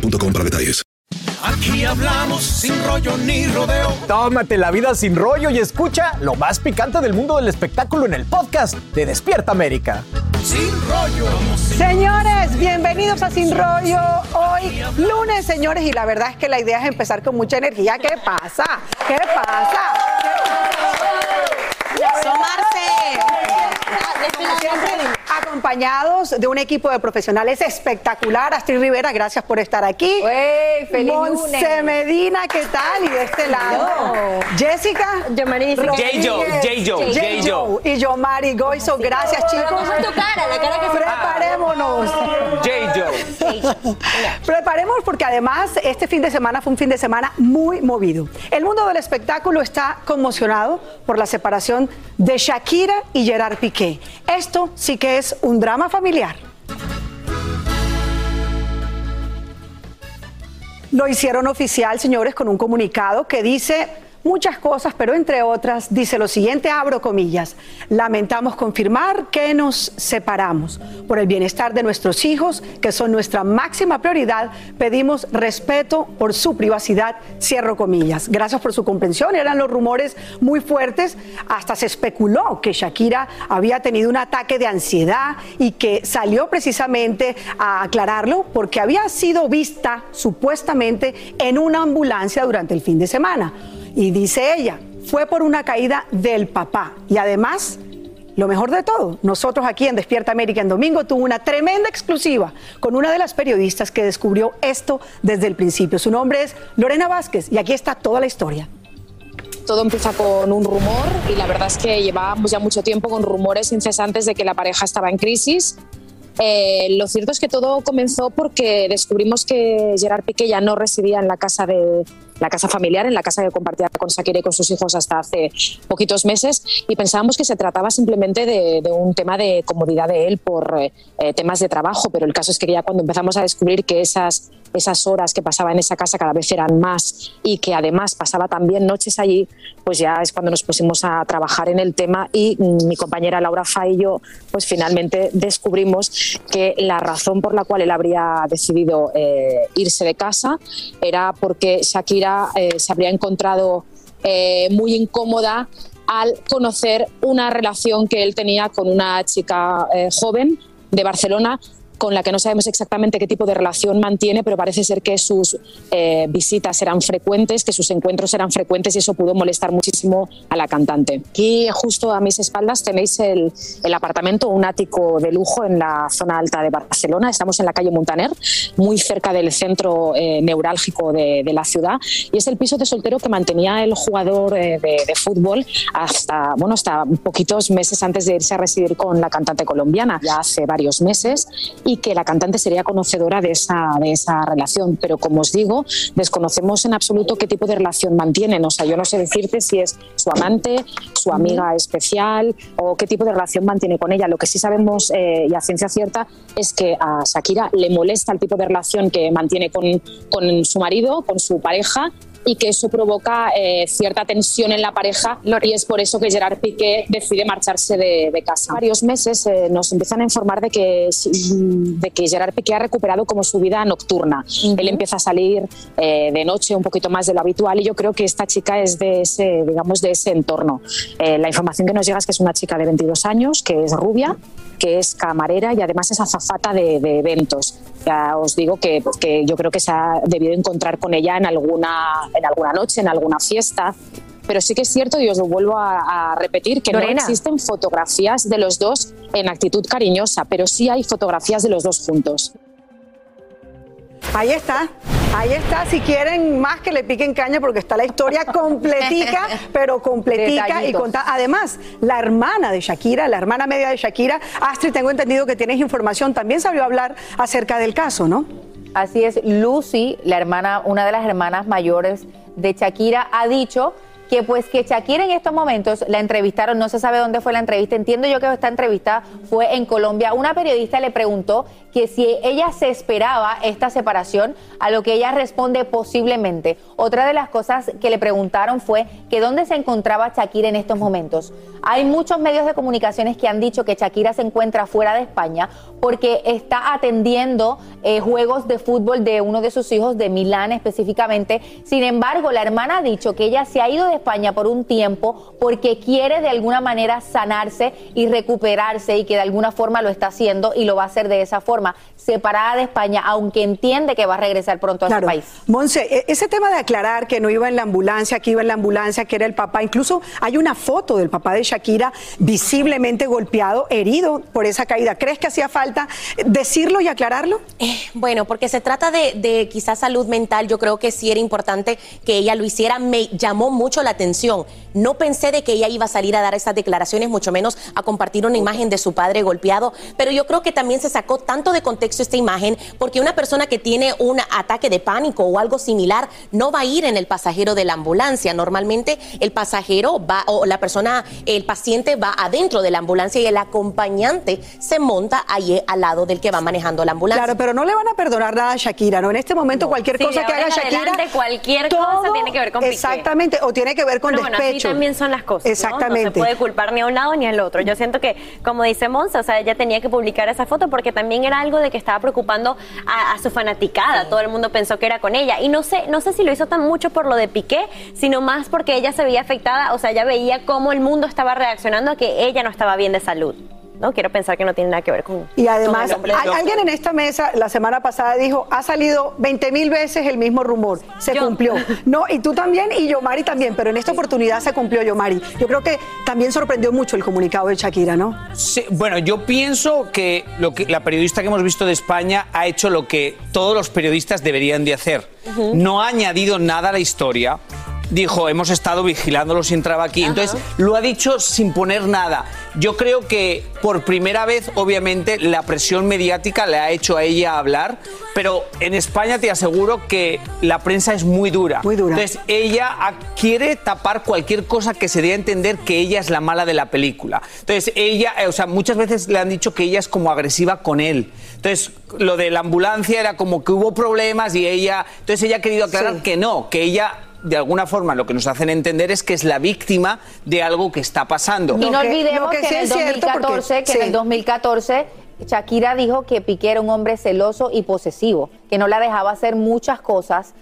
boostmobile.com para detalles. Aquí hablamos sin rollo ni rodeo. Tómate la vida sin rollo y escucha lo más picante del mundo del espectáculo en el podcast de Despierta América. Sin rollo. Señores, bienvenidos a Sin Rollo. Hoy lunes, señores, y la verdad es que la idea es empezar con mucha energía. ¿Qué pasa? ¿Qué pasa? Siempre acompañados de un equipo de profesionales espectacular. Astrid Rivera, gracias por estar aquí. ¡Ey, feliz Monse lunes! Medina, ¿qué tal? Y de este lado, Jessica. Yomari J-Joe, J-Joe, J-Joe. Y yo, Mari Goizo. Gracias, chicos. ¿Cómo es tu cara? La cara que Preparémonos. J-Joe. Preparemos porque además este fin de semana fue un fin de semana muy movido. El mundo del espectáculo está conmocionado por la separación de Shakira y Gerard Piqué. Esto sí que es un drama familiar. Lo hicieron oficial, señores, con un comunicado que dice muchas cosas, pero entre otras dice lo siguiente, abro comillas, lamentamos confirmar que nos separamos. Por el bienestar de nuestros hijos, que son nuestra máxima prioridad, pedimos respeto por su privacidad, cierro comillas. Gracias por su comprensión, eran los rumores muy fuertes, hasta se especuló que Shakira había tenido un ataque de ansiedad y que salió precisamente a aclararlo porque había sido vista supuestamente en una ambulancia durante el fin de semana. Y dice ella, fue por una caída del papá. Y además, lo mejor de todo, nosotros aquí en Despierta América en domingo tuvo una tremenda exclusiva con una de las periodistas que descubrió esto desde el principio. Su nombre es Lorena Vázquez y aquí está toda la historia. Todo empieza con un rumor y la verdad es que llevábamos ya mucho tiempo con rumores incesantes de que la pareja estaba en crisis. Eh, lo cierto es que todo comenzó porque descubrimos que Gerard Piqué ya no residía en la casa de la casa familiar, en la casa que compartía con Shakira y con sus hijos hasta hace poquitos meses y pensábamos que se trataba simplemente de, de un tema de comodidad de él por eh, temas de trabajo, pero el caso es que ya cuando empezamos a descubrir que esas esas horas que pasaba en esa casa cada vez eran más y que además pasaba también noches allí, pues ya es cuando nos pusimos a trabajar en el tema y mi compañera Laura Fa y yo, pues finalmente descubrimos que la razón por la cual él habría decidido eh, irse de casa era porque Shakira eh, se habría encontrado eh, muy incómoda al conocer una relación que él tenía con una chica eh, joven de Barcelona con la que no sabemos exactamente qué tipo de relación mantiene, pero parece ser que sus eh, visitas eran frecuentes, que sus encuentros eran frecuentes y eso pudo molestar muchísimo a la cantante. Aquí justo a mis espaldas tenéis el, el apartamento, un ático de lujo en la zona alta de Barcelona. Estamos en la calle Montaner, muy cerca del centro eh, neurálgico de, de la ciudad y es el piso de soltero que mantenía el jugador eh, de, de fútbol hasta, bueno, hasta poquitos meses antes de irse a residir con la cantante colombiana, ya hace varios meses y que la cantante sería conocedora de esa, de esa relación. Pero como os digo, desconocemos en absoluto qué tipo de relación mantienen. O sea, yo no sé decirte si es su amante, su amiga especial o qué tipo de relación mantiene con ella. Lo que sí sabemos eh, y a ciencia cierta es que a Shakira le molesta el tipo de relación que mantiene con, con su marido, con su pareja y que eso provoca eh, cierta tensión en la pareja y es por eso que Gerard Piqué decide marcharse de, de casa. Varios meses eh, nos empiezan a informar de que, de que Gerard Piqué ha recuperado como su vida nocturna. Él empieza a salir eh, de noche un poquito más de lo habitual y yo creo que esta chica es de ese, digamos, de ese entorno. Eh, la información que nos llega es que es una chica de 22 años, que es rubia, que es camarera y además es azafata de, de eventos. Ya os digo que, que yo creo que se ha debido encontrar con ella en alguna, en alguna noche, en alguna fiesta. Pero sí que es cierto, y os lo vuelvo a, a repetir, que no existen fotografías de los dos en actitud cariñosa, pero sí hay fotografías de los dos juntos. Ahí está, ahí está. Si quieren más que le piquen caña, porque está la historia completica, pero completica y Detallitos. conta. Además, la hermana de Shakira, la hermana media de Shakira, Astrid, tengo entendido que tienes información, también salió a hablar acerca del caso, ¿no? Así es, Lucy, la hermana, una de las hermanas mayores de Shakira, ha dicho que pues que Shakira en estos momentos la entrevistaron, no se sabe dónde fue la entrevista, entiendo yo que esta entrevista fue en Colombia. Una periodista le preguntó que si ella se esperaba esta separación, a lo que ella responde posiblemente. Otra de las cosas que le preguntaron fue que dónde se encontraba Shakira en estos momentos. Hay muchos medios de comunicaciones que han dicho que Shakira se encuentra fuera de España porque está atendiendo eh, juegos de fútbol de uno de sus hijos, de Milán específicamente. Sin embargo, la hermana ha dicho que ella se ha ido de España por un tiempo porque quiere de alguna manera sanarse y recuperarse y que de alguna forma lo está haciendo y lo va a hacer de esa forma, separada de España, aunque entiende que va a regresar pronto a su país. Monse, e- ese tema de aclarar que no iba en la ambulancia, que iba en la ambulancia, que era el papá, incluso hay una foto del papá de Shakira visiblemente golpeado, herido por esa caída. ¿Crees que hacía falta decirlo y aclararlo? Bueno, porque se trata de, de quizás salud mental, yo creo que sí era importante que ella lo hiciera. Me llamó mucho la atención. No pensé de que ella iba a salir a dar esas declaraciones, mucho menos a compartir una imagen de su padre golpeado, pero yo creo que también se sacó tanto de contexto esta imagen porque una persona que tiene un ataque de pánico o algo similar no va a ir en el pasajero de la ambulancia. Normalmente el pasajero va o la persona, el paciente va adentro de la ambulancia y el acompañante se monta ahí al lado del que va manejando la ambulancia. Claro, pero no le van a perdonar nada a Shakira, ¿no? En este momento cualquier Sí, cosa que haga Shakira... adelante, cualquier cosa tiene que ver con Piqué. Exactamente, o tiene que ver con Pero bueno, así despecho. también son las cosas. Exactamente. No se puede culpar ni a un lado ni al otro. Yo siento que, como dice Monza, o sea, ella tenía que publicar esa foto porque también era algo de que estaba preocupando a, a su fanaticada. Todo el mundo pensó que era con ella. Y no sé, no sé si lo hizo tan mucho por lo de Piqué, sino más porque ella se veía afectada, o sea, ella veía cómo el mundo estaba reaccionando a que ella no estaba bien de salud. ¿no? Quiero pensar que no tiene nada que ver con. Y además, al- alguien en esta mesa la semana pasada dijo, ha salido 20 mil veces el mismo rumor, se cumplió. No, y tú también y Yomari también, pero en esta oportunidad se cumplió Yomari. Yo creo que también sorprendió mucho el comunicado de Shakira, ¿no? Sí, bueno, yo pienso que, lo que la periodista que hemos visto de España ha hecho lo que todos los periodistas deberían de hacer. Ujú. No ha añadido nada a la historia. Dijo, hemos estado vigilándolo si entraba aquí. Entonces, lo ha dicho sin poner nada. Yo creo que por primera vez, obviamente, la presión mediática le ha hecho a ella hablar, pero en España te aseguro que la prensa es muy dura. Muy dura. Entonces, ella quiere tapar cualquier cosa que se dé a entender que ella es la mala de la película. Entonces, ella, eh, o sea, muchas veces le han dicho que ella es como agresiva con él. Entonces, lo de la ambulancia era como que hubo problemas y ella. Entonces, ella ha querido aclarar Sí. que no, que ella. De alguna forma lo que nos hacen entender es que es la víctima de algo que está pasando. Y no olvidemos que que, sí en el es cierto, porque- 2014, que en el 2014 Shakira dijo que Piqué era un hombre celoso y posesivo, que no la dejaba hacer muchas cosas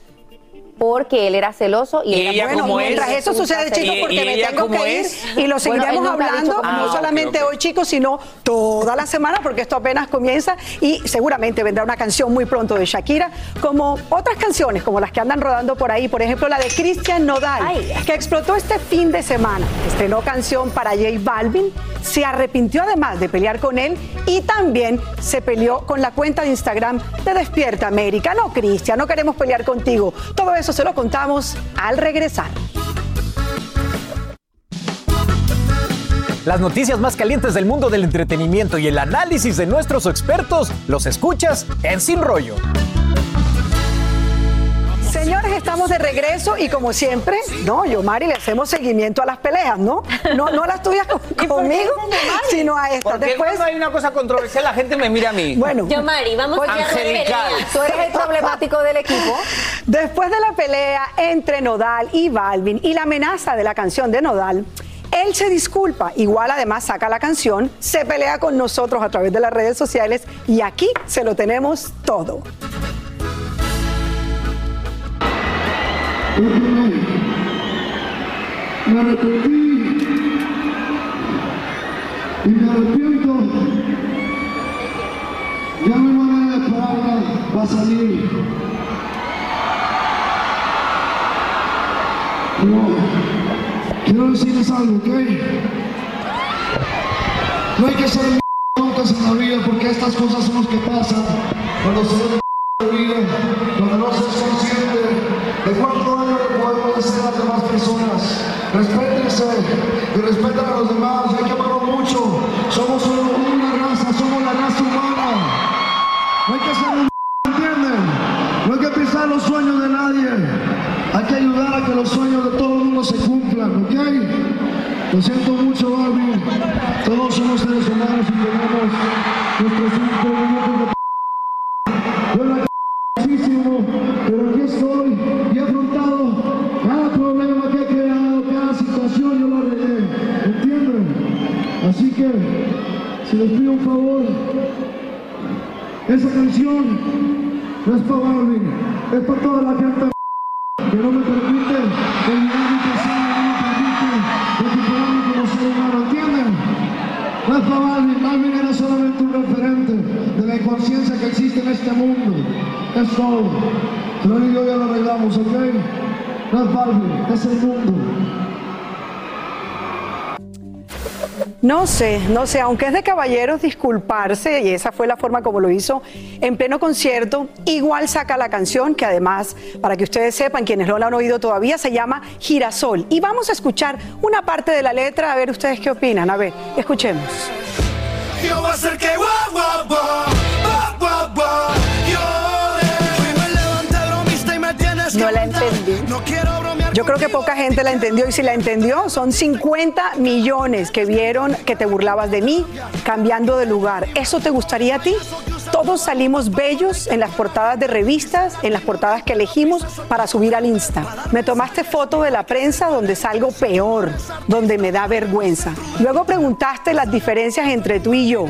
porque él era celoso y, Y era ella bueno, es. Mientras eso sucede, chicos, porque y me tengo que ir es. y lo seguiremos hablando, no solamente hoy, chicos, sino toda la semana, porque esto apenas comienza y seguramente vendrá una canción muy pronto de Shakira, como otras canciones, como las que andan rodando por ahí, por ejemplo, la de Cristian Nodal, que explotó este fin de semana. Estrenó canción para J Balvin, se arrepintió además de pelear con él y también se peleó con la cuenta de Instagram de Despierta América. No, Cristian, no queremos pelear contigo. Todo eso se lo contamos al regresar. Las noticias más calientes del mundo del entretenimiento y el análisis de nuestros expertos los escuchas en Sin Rollo. Estamos de regreso y como siempre, no, yo, Mari, le hacemos seguimiento a las peleas, ¿no? No, no a las tuyas con- conmigo, sino a estas. Porque Después, cuando hay una cosa controversial la gente me mira a mí. bueno, Yo, Mari, vamos a Angelical. Tú eres el Porque emblemático del equipo. Después de la pelea entre Nodal y Balvin y la amenaza de la canción de Nodal, él se disculpa, igual además saca la canción, se pelea con nosotros a través de las redes sociales y aquí se lo tenemos todo. Me arrepentí y me arrepiento. Ya mi manera de palabra va a salir. Pero quiero decirles algo, ¿ok? No hay que ser nunca en la vida porque estas cosas son las que pasan cuando se ve la vida, cuando no se es consciente de cuánto daño le podemos hacer a las demás personas. Respétense y respeten a los demás, hay que amarlos mucho. Somos una raza, somos la raza humana. No hay que ser un ¿entienden? No hay que pisar los sueños de nadie. Hay que ayudar a que los sueños de todo el mundo se cumplan, ¿ok? Lo siento mucho, Barbie. Todos somos seres humanos y tenemos nuestros inconvenientes de Así que, si les pido un favor, esa canción no es para Barbie, es para toda la gente que no me permite olvidar mi pasado, no me permite recuperarme como ser humano, ¿entienden? No es para Balvin, Balvin era solamente un referente de la inconsciencia que existe en este mundo. Es todo. Pero yo ya lo arreglamos, ¿ok? No es Balvin, es el mundo. No sé, no sé, aunque es de caballeros disculparse, y esa fue la forma como lo hizo en pleno concierto, igual saca la canción, que además, para que ustedes sepan, quienes no la han oído todavía, se llama Girasol. Y vamos a escuchar una parte de la letra, a ver ustedes qué opinan. A ver, escuchemos. Yo voy a hacer que guau, guau, guau, guau, guau, guau, llore. Hoy me levanté bromista y me tienes No la entendí. No quiero Yo creo que poca gente la entendió y si la entendió son 50 millones que vieron que te burlabas de mí cambiando de lugar. ¿Eso te gustaría a ti? Todos salimos bellos en las portadas de revistas, en las portadas que elegimos para subir al Insta. Me tomaste foto de la prensa donde salgo peor, donde me da vergüenza. Luego preguntaste las diferencias entre tú y yo.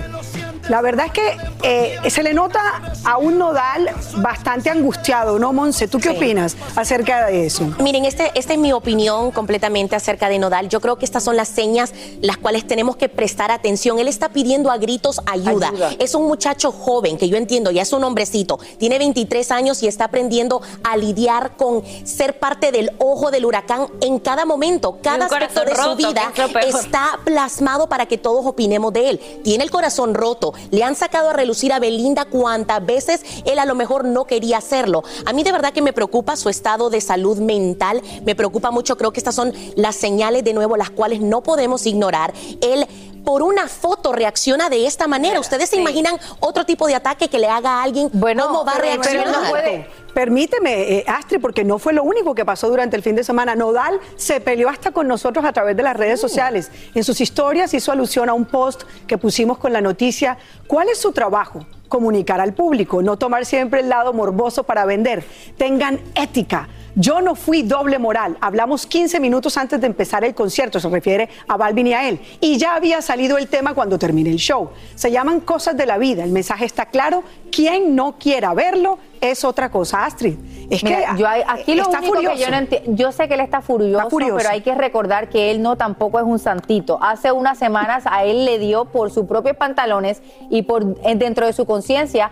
La verdad es que eh, se le nota a un nodal bastante angustiado, ¿no, Monse? ¿Tú qué Sí. opinas acerca de eso? Miren, este, esta es mi opinión completamente acerca de Nodal. Yo creo que estas son las señas las cuales tenemos que prestar atención. Él está pidiendo a gritos ayuda. Ayuda. Es un muchacho joven, que yo entiendo, ya es un hombrecito. Tiene 23 años y está aprendiendo a lidiar con ser parte del ojo del huracán en cada momento. Cada aspecto de su roto, vida está plasmado para que todos opinemos de él. Tiene el corazón roto. Le han sacado a relucir a Belinda cuantas veces él a lo mejor no quería hacerlo. A mí de verdad que me preocupa su estado de salud mental. Me preocupa mucho. Creo que estas son las señales de nuevo las cuales no podemos ignorar. Él por una foto reacciona de esta manera. ¿Ustedes se imaginan otro tipo de ataque que le haga a alguien? Bueno, ¿Cómo va a pero reaccionar? no puede. Permíteme, eh, Astrid, porque no fue lo único que pasó durante el fin de semana. Nodal se peleó hasta con nosotros a través de las redes sociales. En sus historias hizo alusión a un post que pusimos con la noticia. ¿Cuál es su trabajo? Comunicar al público, no tomar siempre el lado morboso para vender. Tengan ética. Yo no fui doble moral. Hablamos 15 minutos antes de empezar el concierto, se refiere a Balvin y a él. Y ya había salido el tema cuando termine el show. Se llaman cosas de la vida. El mensaje está claro. Quien no quiera verlo es otra cosa, Astrid. Es Mira, que yo aquí lo está único furioso. que yo no entiendo, yo sé que él está furioso, Está furioso. pero hay que recordar que él no tampoco es un santito. Hace unas semanas a él le dio por sus propios pantalones y por dentro de su conciencia.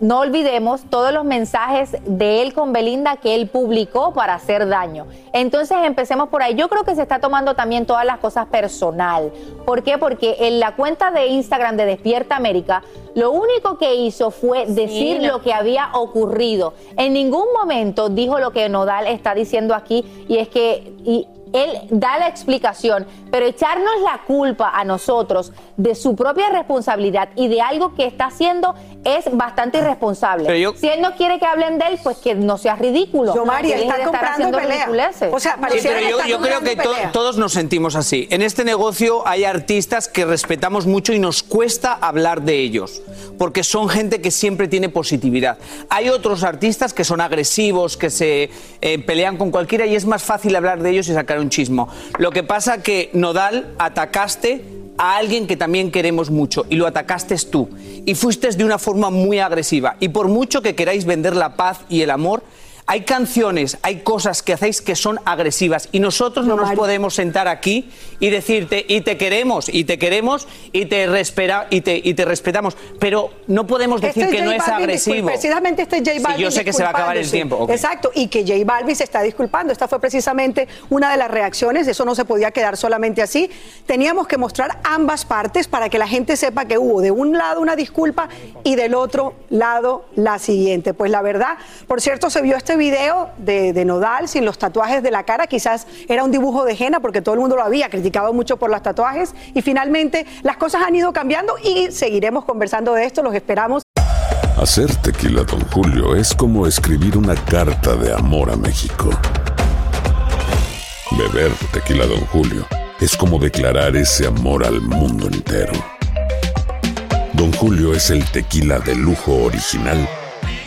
No olvidemos todos los mensajes de él con Belinda que él publicó para hacer daño. Entonces empecemos por ahí. Yo creo que se está tomando también todas las cosas personal. ¿Por qué? Porque en la cuenta de Instagram de Despierta América, lo único que hizo fue decir lo- lo que había ocurrido. En ningún momento dijo lo que Nodal está diciendo aquí y es que y él da la explicación, pero echarnos la culpa a nosotros de su propia responsabilidad y de algo que está haciendo es bastante irresponsable. Pero yo- si él no quiere que hablen de él, pues que no sea ridículo. Yo, deje está comprando haciendo pelea. ridiculeces. O sea, Sí, pero yo, creo que to- todos nos sentimos así. En este negocio hay artistas que respetamos mucho y nos cuesta hablar de ellos, porque son gente que siempre tiene positividad. Hay otros artistas que son agresivos, que se eh, pelean con cualquiera y es más fácil hablar de ellos y sacar un chismo. Lo que pasa que Nodal atacaste a alguien que también queremos mucho y lo atacaste tú y fuiste de una forma muy agresiva y por mucho que queráis vender la paz y el amor hay canciones, hay cosas que hacéis que son agresivas y nosotros no nos podemos sentar aquí y decirte y te queremos y te queremos y te respera y te, y te respetamos, pero no podemos decir Este que no es agresivo. precisamente este J Sí, Balvin. yo sé que se va a acabar el tiempo. ok. Exacto, y que J Balvin se está disculpando. Esta fue precisamente una de las reacciones. Eso no se podía quedar solamente así. Teníamos que mostrar ambas partes para que la gente sepa que hubo de un lado una disculpa y del otro lado la siguiente. Pues la verdad, por cierto, se vio este video de, de Nodal sin los tatuajes de la cara. Quizás era un dibujo de Jena porque todo el mundo lo había criticado mucho por los tatuajes. Y finalmente las cosas han ido cambiando y seguiremos conversando de esto. Los esperamos. Hacer tequila, Don Julio, es como escribir una carta de amor a México. Beber tequila, Don Julio, es como declarar ese amor al mundo entero. Don Julio es el tequila de lujo original,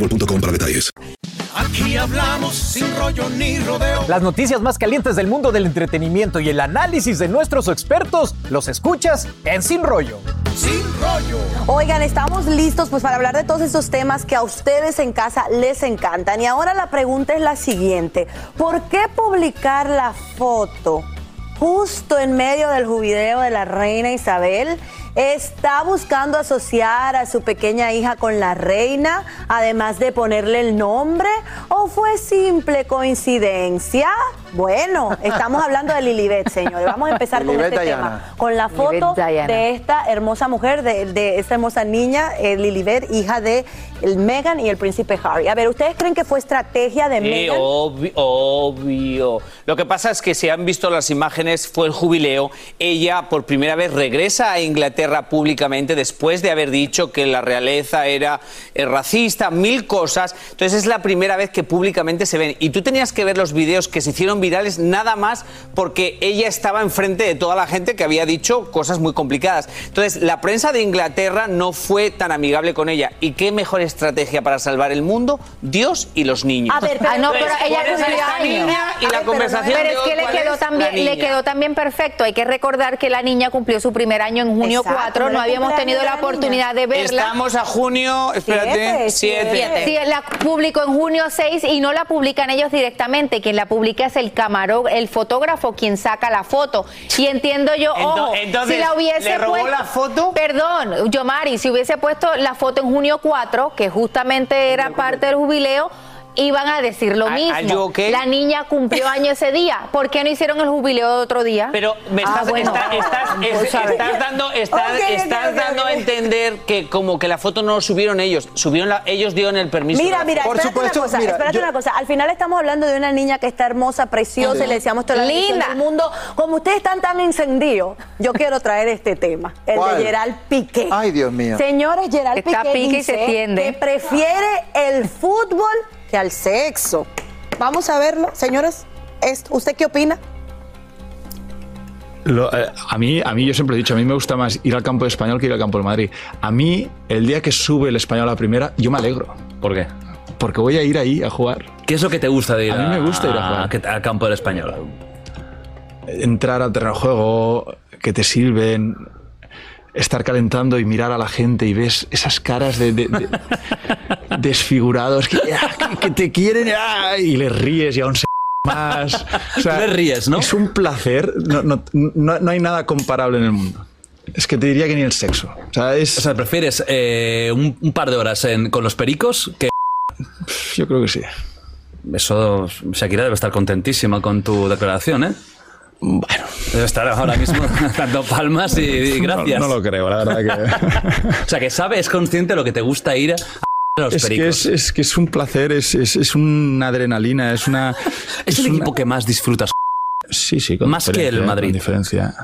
boostmobile.com para detalles. Aquí hablamos sin rollo ni rodeo. Las noticias más calientes del mundo del entretenimiento y el análisis de nuestros expertos los escuchas en Sin Rollo. Sin rollo. Oigan, estamos listos pues para hablar de todos esos temas que a ustedes en casa les encantan. Y ahora la pregunta es la siguiente. ¿Por qué publicar la foto justo en medio del jubileo de la reina Isabel? ¿Está buscando asociar a su pequeña hija con la reina, además de ponerle el nombre? ¿O fue simple coincidencia? Bueno, estamos hablando de Lilibet, señores. Vamos a empezar con Lilibet este tema. Con la foto de esta hermosa mujer, de, de esta hermosa niña, eh, Lilibet, hija de el Meghan y el príncipe Harry. A ver, ¿ustedes creen que fue estrategia de Sí, Meghan? obvio, obvio. Lo que pasa es que si han visto las imágenes, fue el jubileo. Ella por primera vez regresa a Inglaterra públicamente después de haber dicho que la realeza era eh, racista, mil cosas. Entonces es la primera vez que públicamente se ven. Y tú tenías que ver los videos que se hicieron virales nada más porque ella estaba enfrente de toda la gente que había dicho cosas muy complicadas. Entonces la prensa de Inglaterra no fue tan amigable con ella. ¿Y qué mejor estrategia para salvar el mundo? Dios y los niños. A ver, pero, ah, no, pero ella cumplió esta años. niña y la Pero conversación Pero de es hoy, que le ¿cuál quedó, es? también, le quedó también perfecto. Hay que recordar que la niña cumplió su primer año en junio Exacto, 4. no No habíamos tenido la oportunidad de verla. Estamos a junio, espérate, Siete, 7. Sí, la publicó en junio 6 y no la publican ellos directamente. Quien la publica es el camarón, el fotógrafo quien saca la foto. Y entiendo yo, ojo, entonces, si la hubiese ¿le robó puesto, la foto? Perdón, Yomari, si hubiese puesto la foto en junio 4, que justamente era parte del jubileo, iban a decir lo ¿Are- mismo. are you okay? La niña cumplió año ese día. ¿Por qué no hicieron el jubileo de otro día? Pero me Ah, estás, bueno. está- estás, es- a estás dando, estás, dando a entender que como que la foto no lo subieron ellos, subieron la, ellos dieron el permiso. Mira, de la mira, espérate una cosa, espérate una cosa. Al final estamos hablando de una niña que está hermosa, preciosa, y le deseamos toda la Linda. del mundo. Como ustedes están tan encendidos, yo quiero traer este tema, el ¿Cuál? de Gerald Piqué. Ay, Dios mío. Señores, Gerald Está Piqué pique y dice se que prefiere el fútbol que al sexo. Vamos a verlo, señores. ¿Es- ¿Usted qué opina? Lo- eh, a, mí, a mí, yo siempre he dicho, a mí me gusta más ir al campo de español que ir al campo del Madrid. A mí, el día que sube el español a la primera, yo me alegro. ¿Por qué? Porque voy a ir ahí a jugar. ¿Qué es lo que te gusta de ir A mí me gusta ir a jugar. al campo del español? Entrar al terreno de juego, que te sirven, estar calentando y mirar a la gente y ves esas caras de, de- de- desfigurados que, ah, que- te quieren ah, y les ríes y aún se más. O sea, Les ríes, ¿no? Es un placer. No, no- no- no hay nada comparable en el mundo. Es que te diría que ni el sexo. O sea, es... O sea, ¿prefieres eh, un, un par de horas en- con los pericos que...? Yo creo que sí. Eso, Shakira debe estar contentísima con tu declaración, ¿eh? Bueno. Estar ahora mismo dando palmas y, y gracias. No, no lo creo, la verdad que... O sea, que sabe, es consciente de lo que te gusta ir a los Es que es, es que es un placer, es, es, es una adrenalina, es una... Es el equipo que más disfrutas. Sí, sí, con Más que el Madrid. Con diferencia.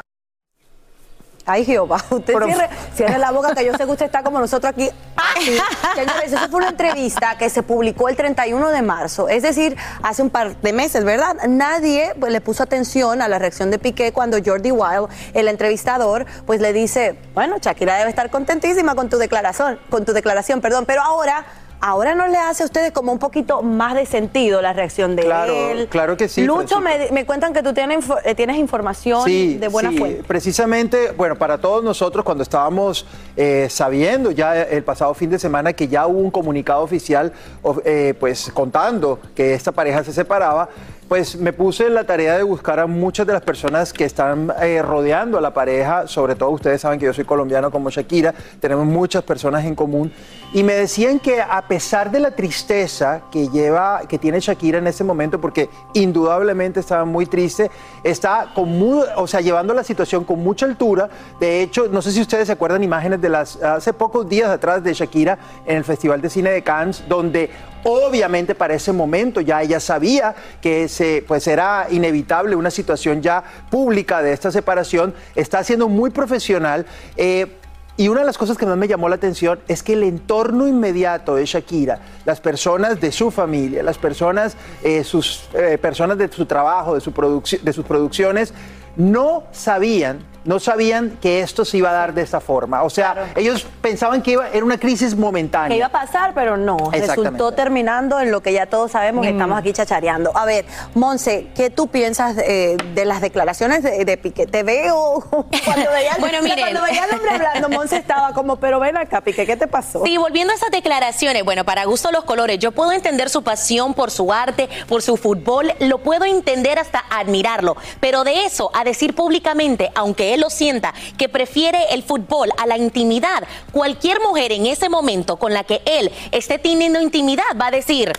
Ay, Jehová, usted cierre, cierre la boca que yo sé que usted está como nosotros aquí. así. Señores, eso fue una entrevista que se publicó el 31 de marzo, es decir, hace un par de meses, ¿verdad? Nadie pues, le puso atención a la reacción de Piqué cuando Jordi Wild, el entrevistador, pues le dice, bueno, Shakira debe estar contentísima con tu declaración, con tu declaración, perdón, pero ahora... Ahora no le hace a ustedes como un poquito más de sentido la reacción de Claro, él. claro que sí, Lucho, me, me cuentan que tú tienes, eh, tienes información Sí, de buena sí, fuente. Precisamente, bueno, para todos nosotros cuando estábamos eh, sabiendo ya el pasado fin de semana que ya hubo un comunicado oficial, of- eh, pues contando que esta pareja se separaba, pues me puse en la tarea de buscar a muchas de las personas que están eh, rodeando a la pareja, sobre todo ustedes saben que yo soy colombiano como Shakira, tenemos muchas personas en común, y me decían que a pesar de la tristeza que lleva, que tiene Shakira en ese momento, porque indudablemente estaba muy triste, está con mu- o sea, llevando la situación con mucha altura. De hecho, no sé si ustedes se acuerdan imágenes de las hace pocos días atrás de Shakira en el Festival de Cine de Cannes, donde obviamente para ese momento ya ella sabía que se, pues era inevitable una situación ya pública de esta separación. Está siendo muy profesional. eh, y una de las cosas que más me llamó la atención es que el entorno inmediato de Shakira, las personas de su familia, las personas, eh, sus eh, personas de su trabajo, de, su de sus producciones, no sabían, no sabían que esto se iba a dar de esta forma. O sea, ellos pensaban que iba, era una crisis momentánea. Que iba a pasar, pero no. Resultó terminando en lo que ya todos sabemos, Mm. estamos aquí chachareando. A ver, Monse, ¿qué tú piensas eh, de las declaraciones de, de Piqué? Te veo cuando veía, Bueno, miren. cuando veía al hombre hablando, Monse estaba como, pero ven acá, Piqué, ¿qué te pasó? Sí, volviendo a esas declaraciones, bueno, para gusto los colores, yo puedo entender su pasión por su arte, por su fútbol, lo puedo entender hasta admirarlo, pero de eso a decir públicamente, aunque él lo sienta, que prefiere el fútbol a la intimidad, cualquier mujer en ese momento con la que él esté teniendo intimidad va a decir...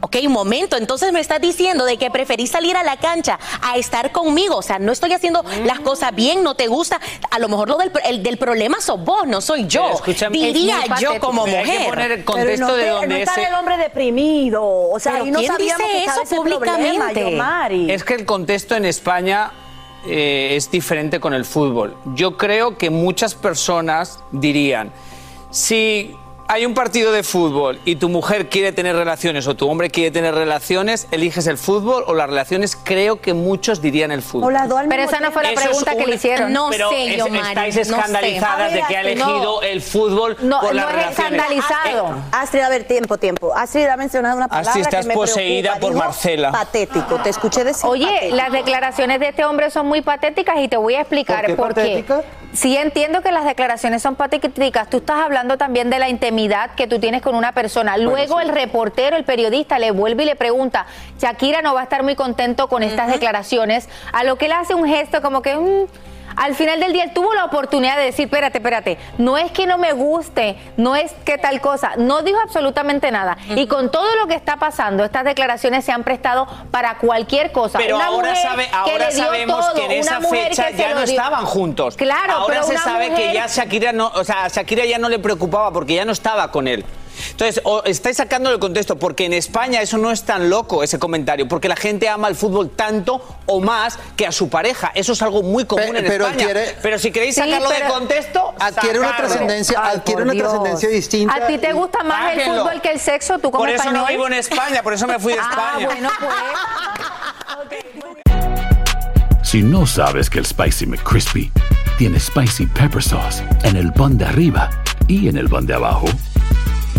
Ok, un momento, entonces me estás diciendo de que preferís salir a la cancha a estar conmigo, o sea, no estoy haciendo las cosas bien, no te gusta, a lo mejor lo del, el del problema sos vos, no soy yo, diría yo como Pero hay que mujer. poner contexto no de donde no está ese- el hombre deprimido, o sea, Pero y no ¿quién sabíamos dice que eso problema, públicamente? Es que el contexto en España eh, es diferente con el fútbol. Yo creo que muchas personas dirían, si hay un partido de fútbol y tu mujer quiere tener relaciones o tu hombre quiere tener relaciones, eliges el fútbol o las relaciones, creo que muchos dirían el fútbol. Pero esa no fue la es pregunta que una- le hicieron. No Pero sé, es- Yomari, estáis no sé. escandalizadas de que ha elegido el fútbol No, por las no es escandalizado. Astrid, a ver, tiempo, tiempo. Astrid ha mencionado una palabra Astrid, estás que me poseída preocupa. por Dijo Marcela. Patético, te escuché decir Oye, patético. las declaraciones de este hombre son muy patéticas y te voy a explicar ¿Por qué patética? Sí entiendo que las declaraciones son patéticas. Tú estás hablando también de la intimidad que tú tienes con una persona. Luego el reportero, el periodista le vuelve y le pregunta, Shakira no va a estar muy contento con estas declaraciones, a lo que él hace un gesto como que... "Mm". Al final del día él tuvo la oportunidad de decir, espérate, espérate, no es que no me guste, no es que tal cosa, no dijo absolutamente nada. Y con todo lo que está pasando, estas declaraciones se han prestado para cualquier cosa. Pero Una ahora, sabe, ahora sabemos todo, que en esa fecha ya no estaban juntos. Claro, ahora pero se sabe que ya Shakira no, o sea, a Shakira ya no le preocupaba porque ya no estaba con él. Entonces, o estáis sacando el contexto, porque en España eso no es tan loco, ese comentario, porque la gente ama el fútbol tanto o más que a su pareja. Eso es algo muy común Pe- en pero España. adquiere- pero si queréis Sí, sacarlo de pero- contexto, Adquiere una sacarlo. trascendencia, Ay, adquiere una trascendencia distinta. ¿A ti te gusta más el fútbol que el sexo? ¿Tú como Por eso no español? vivo en España, por eso me fui de Ah, España. bueno, pues. Si no sabes que el Spicy McCrispy tiene Spicy Pepper Sauce en el pan de arriba y en el pan de abajo,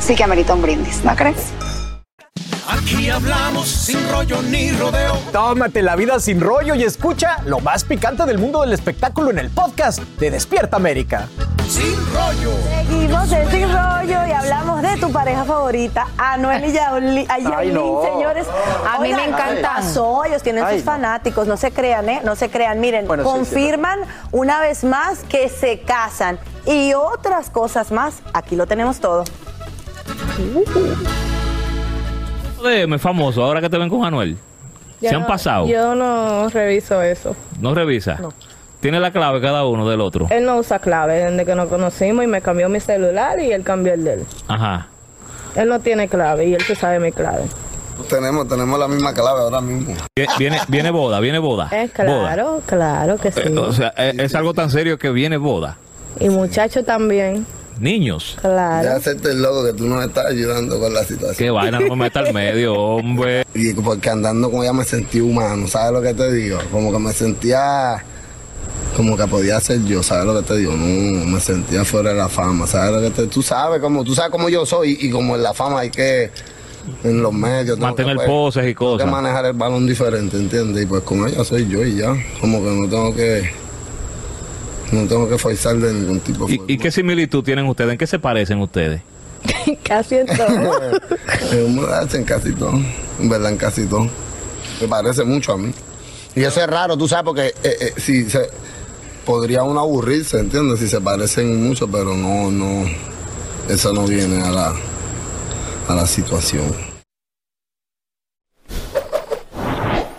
sí que amerita un brindis, ¿no crees? Aquí hablamos sin rollo ni rodeo. Tómate la vida sin rollo y escucha lo más picante del mundo del espectáculo en el podcast de Despierta América. Sin rollo. Seguimos en Sin Rollo y hablamos de tu pareja favorita, Anuel y Yailin, no. señores. A mí me encantan. ¿qué pasó? Ellos tienen Ay, sus fanáticos, no se crean, ¿eh? No se crean. Miren, Bueno, sí, confirman una vez más que se casan y otras cosas más. Aquí lo tenemos todo. Dime, famoso, ahora que te ven con Anuel. Ya ¿Se han no- pasado? Yo no reviso eso. ¿No revisa? Tiene la clave cada uno del otro. Él no usa clave desde que nos conocimos y me cambió mi celular y él cambió el de él. Ajá. Él no tiene clave y él se sabe mi clave. Tenemos, tenemos la misma clave ahora mismo. Vie- Viene, viene boda, viene boda. Es Boda. claro, claro que sí. Eh, o sea, eh, es algo tan serio que viene boda. Y muchacho también, Niños. claro. Ya hacerte el loco que tú no me estás ayudando con la situación. Qué vaina, no me meta al medio, hombre. Y porque andando con ella me sentí humano, ¿sabes lo que te digo? Como que me sentía como que podía ser yo, ¿sabes lo que te digo? No, me sentía fuera de la fama, ¿sabes lo que te Tú sabes cómo, tú sabes cómo yo soy y como en la fama hay que en los medios tengo Mantener que, pues, poses y tengo que cosas. manejar el balón diferente, ¿entiendes? Y pues con ella soy yo y ya, como que no tengo que no tengo que forzar de ningún tipo. ¿Y, y qué similitud tienen ustedes? ¿En qué se parecen ustedes? Casi en todo. Hacen casi todo, en verdad en casi todo. Me parece mucho a mí. Y eso es raro, tú sabes, porque eh, eh, si se, podría uno aburrirse, ¿entiendes? Si se parecen mucho, pero no, no, eso no viene a la, a la situación.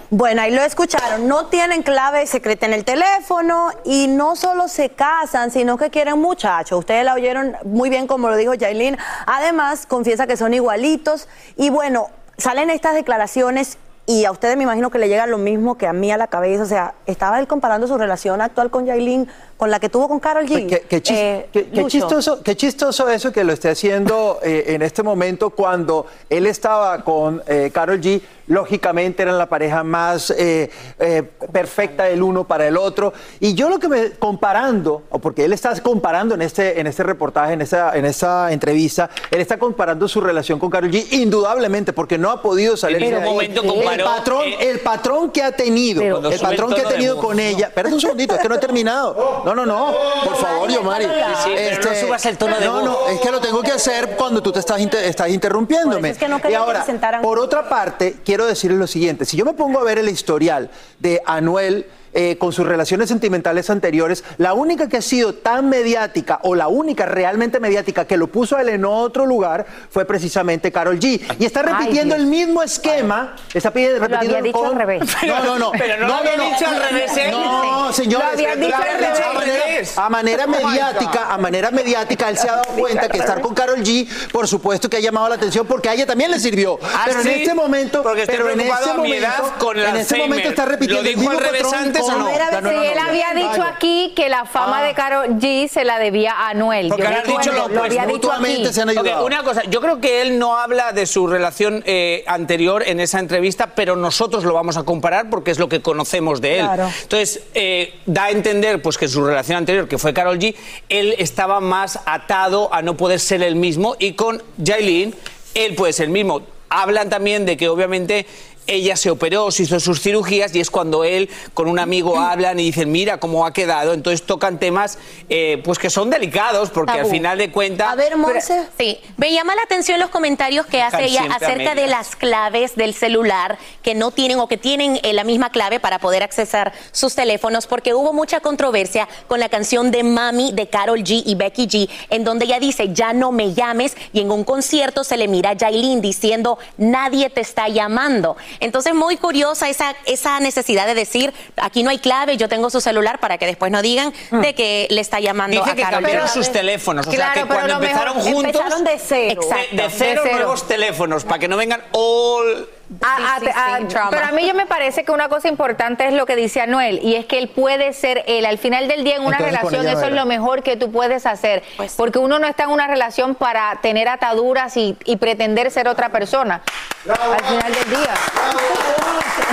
Bueno, ahí lo escucharon. No tienen clave secreta en el teléfono y no solo se casan, sino que quieren muchachos. Ustedes la oyeron muy bien como lo dijo Yailin. Además, confiesa que son igualitos. Y bueno, salen estas declaraciones y a ustedes me imagino que le llega lo mismo que a mí a la cabeza. O sea, estaba él comparando su relación actual con Yailin con la que tuvo con Carol G. Qué, qué chis- Eh, qué- qué Lucho. chistoso, qué chistoso eso que lo esté haciendo eh, en este momento cuando él estaba con eh, Carol G. Lógicamente eran la pareja más eh, eh, perfecta del uno para el otro. Y yo lo que me comparando, o porque él está comparando en este, en este reportaje, en esa, en esa entrevista, él está comparando su relación con Carol G. Indudablemente, porque no ha podido salir En de ahí. momento el patrón, eh, el patrón que ha tenido, el el patrón que ha tenido con ella. Espérate un segundito, es que no he terminado. No, no, no. Por favor, Yomari. Sí, pero no subas el tono de no, voz. No, es que lo tengo que hacer cuando tú te estás, inter- estás interrumpiéndome. Por es que no y quería que ahora, sentaran- por otra parte, quiero decirles lo siguiente. Si yo me pongo a ver el historial de Anuel eh, con sus relaciones sentimentales anteriores, la única que ha sido tan mediática o la única realmente mediática que lo puso a él en otro lugar fue precisamente Carol G. Y está repitiendo el mismo esquema. Está pi- repitiendo había dicho con- al revés. No, no, no. Pero no lo había dicho al revés, ¿eh? No, señores. Lo había dicho al revés. a manera- A manera mediática, a manera mediática, él se ha dado cuenta que estar con Carol G, por supuesto que ha llamado la atención porque a ella también le sirvió. Ah, pero sí, en este momento, porque pero en este momento, con el en este momento está repitiendo ¿Lo el dijo mismo al revés patrón antes o con- no? No, no, no, él no. había dicho Vaya. aquí que la fama de Karol G se la debía a Anuel. Porque Yo has dicho lo había dicho aquí. Mutuamente se han Ok, ayudado. una cosa, yo creo que él no habla de su relación eh, anterior en esa entrevista, pero nosotros lo vamos a comparar porque es lo que conocemos de él. Claro. Entonces, eh, da a entender pues, que su relación anterior, que fue Carol G, él estaba más atado a no poder ser el mismo y con Jailin, él puede ser el mismo. hablan también de que obviamente ella se operó, se hizo sus cirugías y es cuando él con un amigo hablan y dicen, mira cómo ha quedado. Entonces tocan temas eh, pues que son delicados porque al final de cuentas... Pero- Sí, me llama la atención los comentarios que hace ella a acerca de las claves del celular que no tienen o que tienen eh, la misma clave para poder accesar sus teléfonos, porque hubo mucha controversia con la canción de Mami de Carol G y Becky G, en donde ella dice, ya no me llames, y en un concierto se le mira a Yailin diciendo, nadie te está llamando. Entonces, muy curiosa esa, esa necesidad de decir, aquí no hay clave, yo tengo su celular, para que después no digan de que le está llamando Dice a que Carol cambiaron sus teléfonos, o sea Claro, que pero cuando lo mejor- empezaron juntos... empezaron de cero. De, de Exacto. cero De cero. nuevos teléfonos, para que no vengan all... Ah, ah, ah, pero a mí yo me parece que una cosa importante es lo que dice Anuel y es que él puede ser él. Al final del día en una Entonces, relación eso es lo mejor que tú puedes hacer Pues porque uno no está en una relación para tener ataduras y, y pretender ser otra persona al final del día.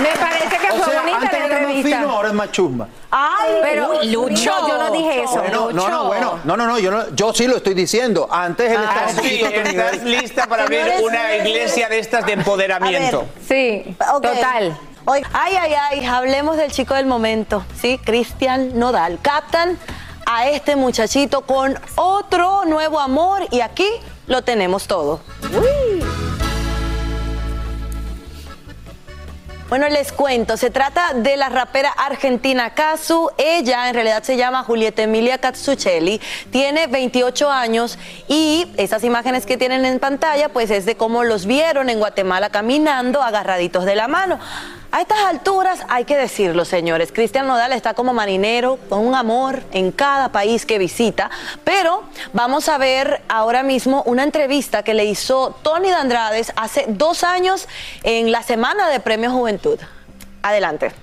Me parece que O fue sea, bonita antes la entrevista. fino, ahora es más chusma. Ay, pero Uy, Lucho. no, yo no dije eso. Bueno, no, no, bueno, no, no, no, yo, no, yo sí lo estoy diciendo. Antes él estaba un Sí, estás lista para abrir una iglesia de estas de empoderamiento. Sí, total. Ay, ay, ay, hablemos del chico del momento, ¿sí? Cristian Nodal. Captan a este muchachito con otro nuevo amor y aquí lo tenemos todo. Bueno, les cuento, se trata de la rapera argentina Kazu. Ella en realidad se llama Julieta Emilia Cazzucchelli, tiene 28 años y esas imágenes que tienen en pantalla pues es de cómo los vieron en Guatemala caminando agarraditos de la mano. A estas alturas hay que decirlo, señores, Cristian Nodal está como marinero, con un amor en cada país que visita, pero vamos a ver ahora mismo una entrevista que le hizo Tony de Andrades hace dos años en la semana de Premio Juventud. Adelante.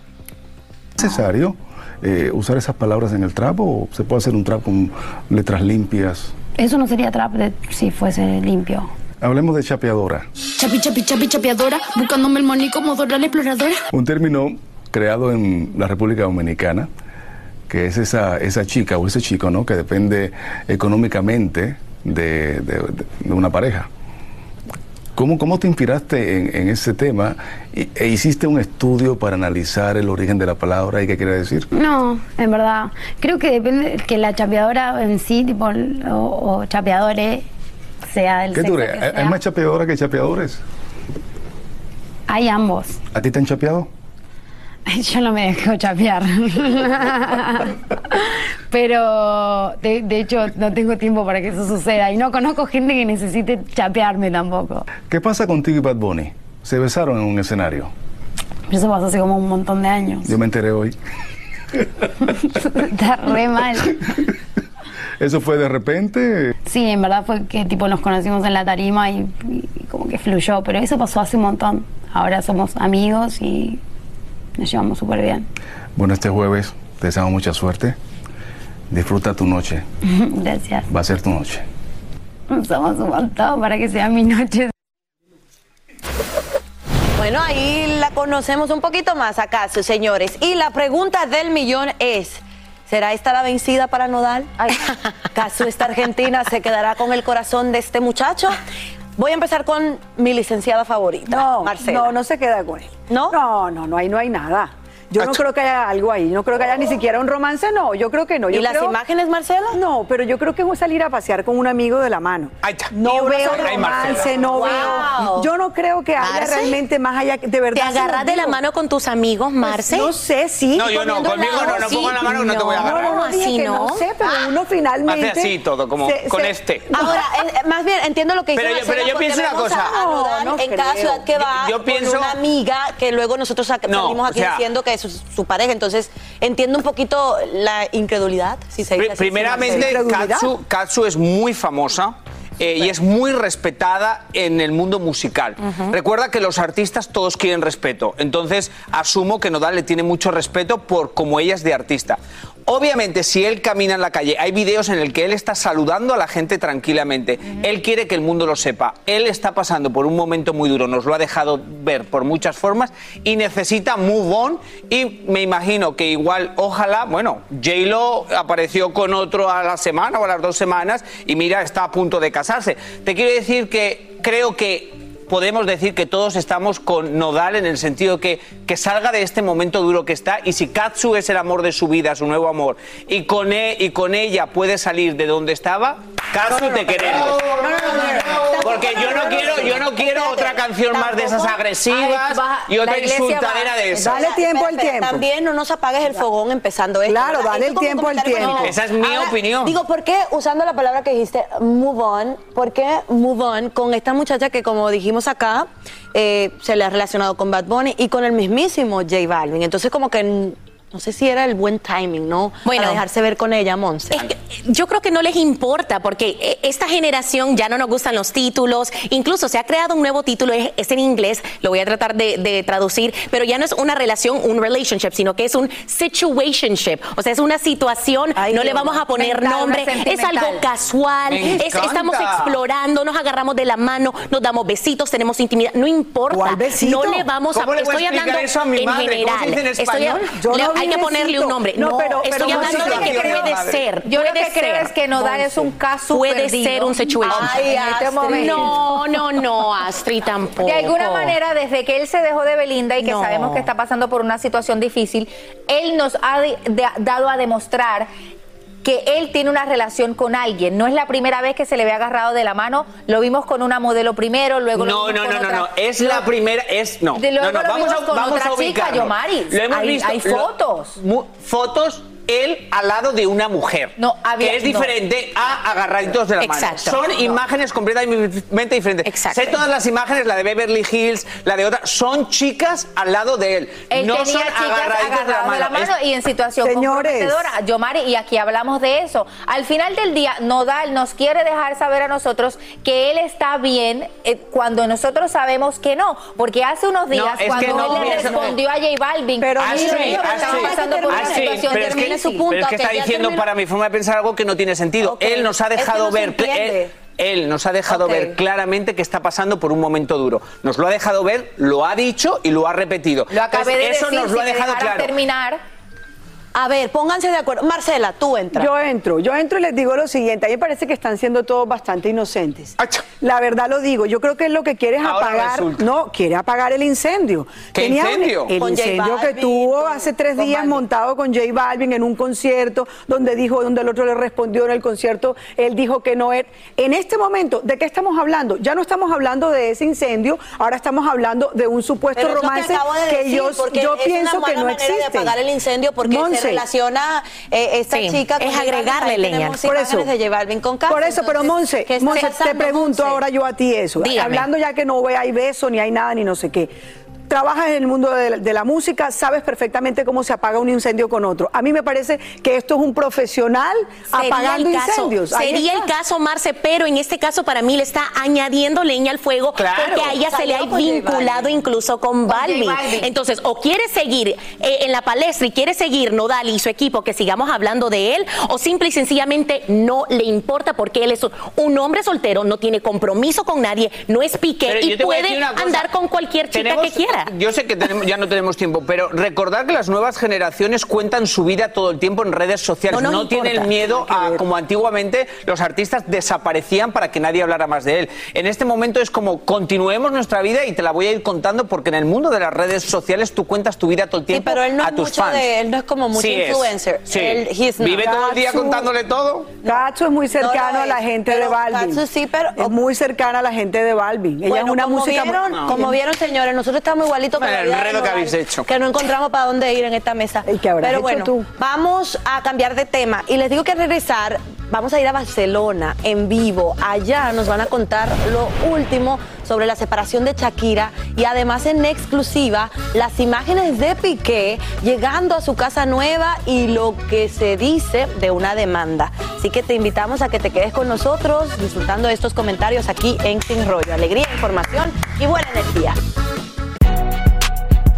necesario eh, usar esas palabras en el trap o se puede hacer un trap con letras limpias? Eso no sería trap de- si fuese limpio. Hablemos de chapeadora, Chapi, chapi, chapi, chapeadora, buscándome el money como Dora la exploradora. un término creado en la República Dominicana, que es esa, esa chica o ese chico ¿no? que depende económicamente de, de- de una pareja. ¿Cómo, ¿Cómo te inspiraste en, en ese tema y- e hiciste un estudio para analizar el origen de la palabra y qué quiere decir? No, en verdad. Creo que depende que la chapeadora en sí, tipo, o, o chapeadores, sea del ¿Qué sexo que? ¿Hay- sea. ¿Hay más chapeadoras que chapeadores? Hay ambos. ¿A ti te han chapeado? Yo no me dejo chapear. Pero de, de hecho no tengo tiempo para que eso suceda. Y no conozco gente que necesite chapearme tampoco. ¿Qué pasa contigo y Bad Bunny? Se besaron en un escenario. Pero Eso pasó hace como un montón de años. Yo me enteré hoy. Está re mal. ¿Eso fue de repente? Sí, en verdad fue que tipo nos conocimos en la tarima y, y como que fluyó. Pero eso pasó hace un montón. Ahora somos amigos y nos llevamos súper bien. Bueno, este jueves te deseamos mucha suerte. Disfruta tu noche. Gracias. Va a ser tu noche. Somos un montón para que sea mi noche. Bueno, ahí la conocemos un poquito más acaso, señores. Y la pregunta del millón es, ¿será esta la vencida para Nodal? ¿Caso esta Argentina se quedará con el corazón de este muchacho? Voy a empezar con mi licenciada favorita, No, Marcela. no, no se queda con él. ¿No? No, no, no, ahí no hay nada. Yo no creo que haya algo ahí, no creo que haya ni siquiera un romance, no, yo creo que no. ¿Y las creo- imágenes, Marcela? No, pero yo creo que es salir a pasear con un amigo de la mano. No Y uno veo Ay, romance, no Wow. veo. Yo no creo que haya Marce, realmente más allá, de verdad. ¿Te agarras de la mano con tus amigos, Marce? Pues, no sé, sí. No, yo no, conmigo no, no pongo la mano que no te voy a agarrar. No, no, dije así que no. no sé, pero uno finalmente. Hace así todo, como se- con se- este. Ahora, eh, más bien entiendo lo que dice Pero yo- Marcela, pero yo pienso una cosa. a- a No, no en cada ciudad que va Yo- pienso- una amiga que luego nosotros No, salimos aquí diciendo que es su, su pareja. Entonces, entiendo un poquito la incredulidad, si se Primeramente, Marcela. Katsu, Katsu es muy famosa. eh, y es muy respetada en el mundo musical. Recuerda que los artistas todos quieren respeto. Entonces, asumo que Nodal le tiene mucho respeto por como ella es de artista. Obviamente, si él camina en la calle, hay videos en el que él está saludando a la gente tranquilamente. Él quiere que el mundo lo sepa. Él está pasando por un momento muy duro, nos lo ha dejado ver por muchas formas y necesita move on. Y me imagino que igual, ojalá, bueno, J-Lo apareció con otro a la semana o a las dos semanas y mira, está a punto de casarse. Te quiero decir que creo que podemos decir que todos estamos con Nodal en el sentido que, que salga de este momento duro que está y si Katsu es el amor de su vida, su nuevo amor, y con, e- y con ella puede salir de donde estaba, Katsu te queremos. Porque yo no quiero, yo no quiero otra canción más de esas agresivas y otra insultadera de esas. Dale tiempo al tiempo. También no nos apagues el fogón empezando esto. Claro, dale el tiempo al tiempo. Esa es mi opinión. Digo, ¿por qué usando la palabra que dijiste, move on? ¿Por qué move on con esta muchacha que, como dijimos acá, eh, se le ha relacionado con Bad Bunny y con el mismísimo J Balvin? Entonces, como que no sé si era el buen timing, ¿no? Bueno. Para dejarse ver con ella, Monse. Es que yo creo que no les importa porque eh, esta generación ya no nos gustan los títulos. Incluso se ha creado un nuevo título, es, es en inglés, lo voy a tratar de, de traducir, pero ya no es una relación, un relationship, sino que es un situationship. O sea, es una situación, no le vamos a poner Mental, nombre, es algo casual, es- estamos explorando, nos agarramos de la mano, nos damos besitos, tenemos intimidad, no importa. ¿Cuál besito? No le vamos a ¿Cómo le voy a estoy explicar hablando eso a mi en madre? ¿Cómo se general. dice en Estoy- español? Yo le- no hay que ponerle un nombre. No, No, pero- pero estoy hablando de que puede madre. ser. Yo lo que creo es que Nodal es un caso Puede perdido. ser un situation. Ay, en este momento. No, no, no, Astrid tampoco. De alguna manera, desde que él se dejó de Belinda y que No. sabemos que está pasando por una situación difícil, él nos ha de- de- dado a demostrar que él tiene una relación con alguien. No es la primera vez que se le ve agarrado de la mano. Lo vimos con una modelo primero, luego lo No, vimos no, con no, no, otra. no, es la primera, es no. De luego no, no, lo vamos vimos a, con vamos otra a chica. Yomaris. Lo hemos Hay- visto. hay lo- fotos. mu- fotos él al lado de una mujer. No, había- que es no. diferente a agarraditos de la Exacto. mano. Son No. imágenes completamente diferentes. Exacto. Sé todas las imágenes, la de Beverly Hills, la de otra, son chicas al lado de él. Él no tenía son chicas agarraditos de la mano. Es- y en situación Señores. comprometedora. Yomari, y aquí hablamos de eso. Al final del día, Nodal nos quiere dejar saber a nosotros que él está bien eh, cuando nosotros sabemos que no. Porque hace unos días, cuando no, él le respondió a J Balvin, Pero mire, estaba Astrid, pasando por una Astrid, situación pero es que, termine su punto. pero es que está diciendo para mi forma de pensar algo que no tiene sentido. Él nos ha Es que dejado no ver. Él, nos ha dejado ver claramente que está pasando por un momento duro. Nos lo ha dejado ver, lo ha dicho y lo ha repetido. Lo acabé Entonces, de eso decir, nos lo ha dejado claro. terminar. A ver, pónganse de acuerdo. Marcela, tú entras. Yo entro, yo entro y les digo lo siguiente, a mí me parece que están siendo todos bastante inocentes. La verdad lo digo, yo creo que lo que quiere es Ahora apagar, resulta. no, quiere apagar el incendio. ¿Qué incendio? el incendio que tuvo hace tres días Balvin. montado con J Balvin en un concierto, donde dijo, donde el otro le respondió en el concierto, él dijo que no era. En este momento, ¿de qué estamos hablando? Ya no estamos hablando de ese incendio, ahora estamos hablando de un supuesto Pero es romance que acabo de decir, yo, porque yo es pienso una que no manera existe. de apagar el incendio porque Relaciona eh, esta Sí, chica con es agregarle leña. Por eso. de J con Castro. Por eso, pero Monse, ¿qué está Monse, te pregunto ahora yo a ti eso. Dígame. Hablando ya que no hay beso, ni hay nada, ni no sé qué. Trabajas en el mundo de, de la música, sabes perfectamente cómo se apaga un incendio con otro. A mí me parece que esto es un profesional Sería apagando el caso, incendios. Sería el caso, Marce, pero en este caso para mí le está añadiendo leña al fuego Claro. porque a ella se le ha vinculado incluso con. Balvin. Entonces, o quiere seguir eh, en la palestra y quiere seguir Nodal y su equipo que sigamos hablando de él, o simple y sencillamente no le importa porque él es un, hombre soltero, no tiene compromiso con nadie, no es pique Pero y puede andar con cualquier chica Tenemos- que quiera. Yo sé que tenemos- ya no tenemos tiempo, pero recordar que las nuevas generaciones cuentan su vida todo el tiempo en redes sociales. No No, importa. tienen miedo a, como antiguamente los artistas desaparecían para que nadie hablara más de él. En este momento es como continuemos nuestra vida y te la voy a ir contando porque en el mundo de las redes sociales tú cuentas tu vida todo el Sí, tiempo pero él no a es tus mucho fans. de, él no es como mucho Sí es, influencer. sí. Él- he's not. Vive todo el día contándole todo. Gatsu es muy cercano No a la es, gente de Balvin. Gatsu sí, pero- es muy cercana a la gente de Balvin. Ella Bueno, es una como música vieron, como vieron, señores, nosotros estamos que el enredo que habéis hecho. Que no encontramos para dónde ir en esta mesa. ¿Y qué habrás Pero hecho bueno, tú? vamos a cambiar de tema. Y les digo que al regresar, vamos a ir a Barcelona en vivo. Allá nos van a contar lo último sobre la separación de Shakira y además en exclusiva las imágenes de Piqué llegando a su casa nueva y lo que se dice de una demanda. Así que te invitamos a que te quedes con nosotros disfrutando de estos comentarios aquí en Sin Rollo. Alegría, información y buena energía.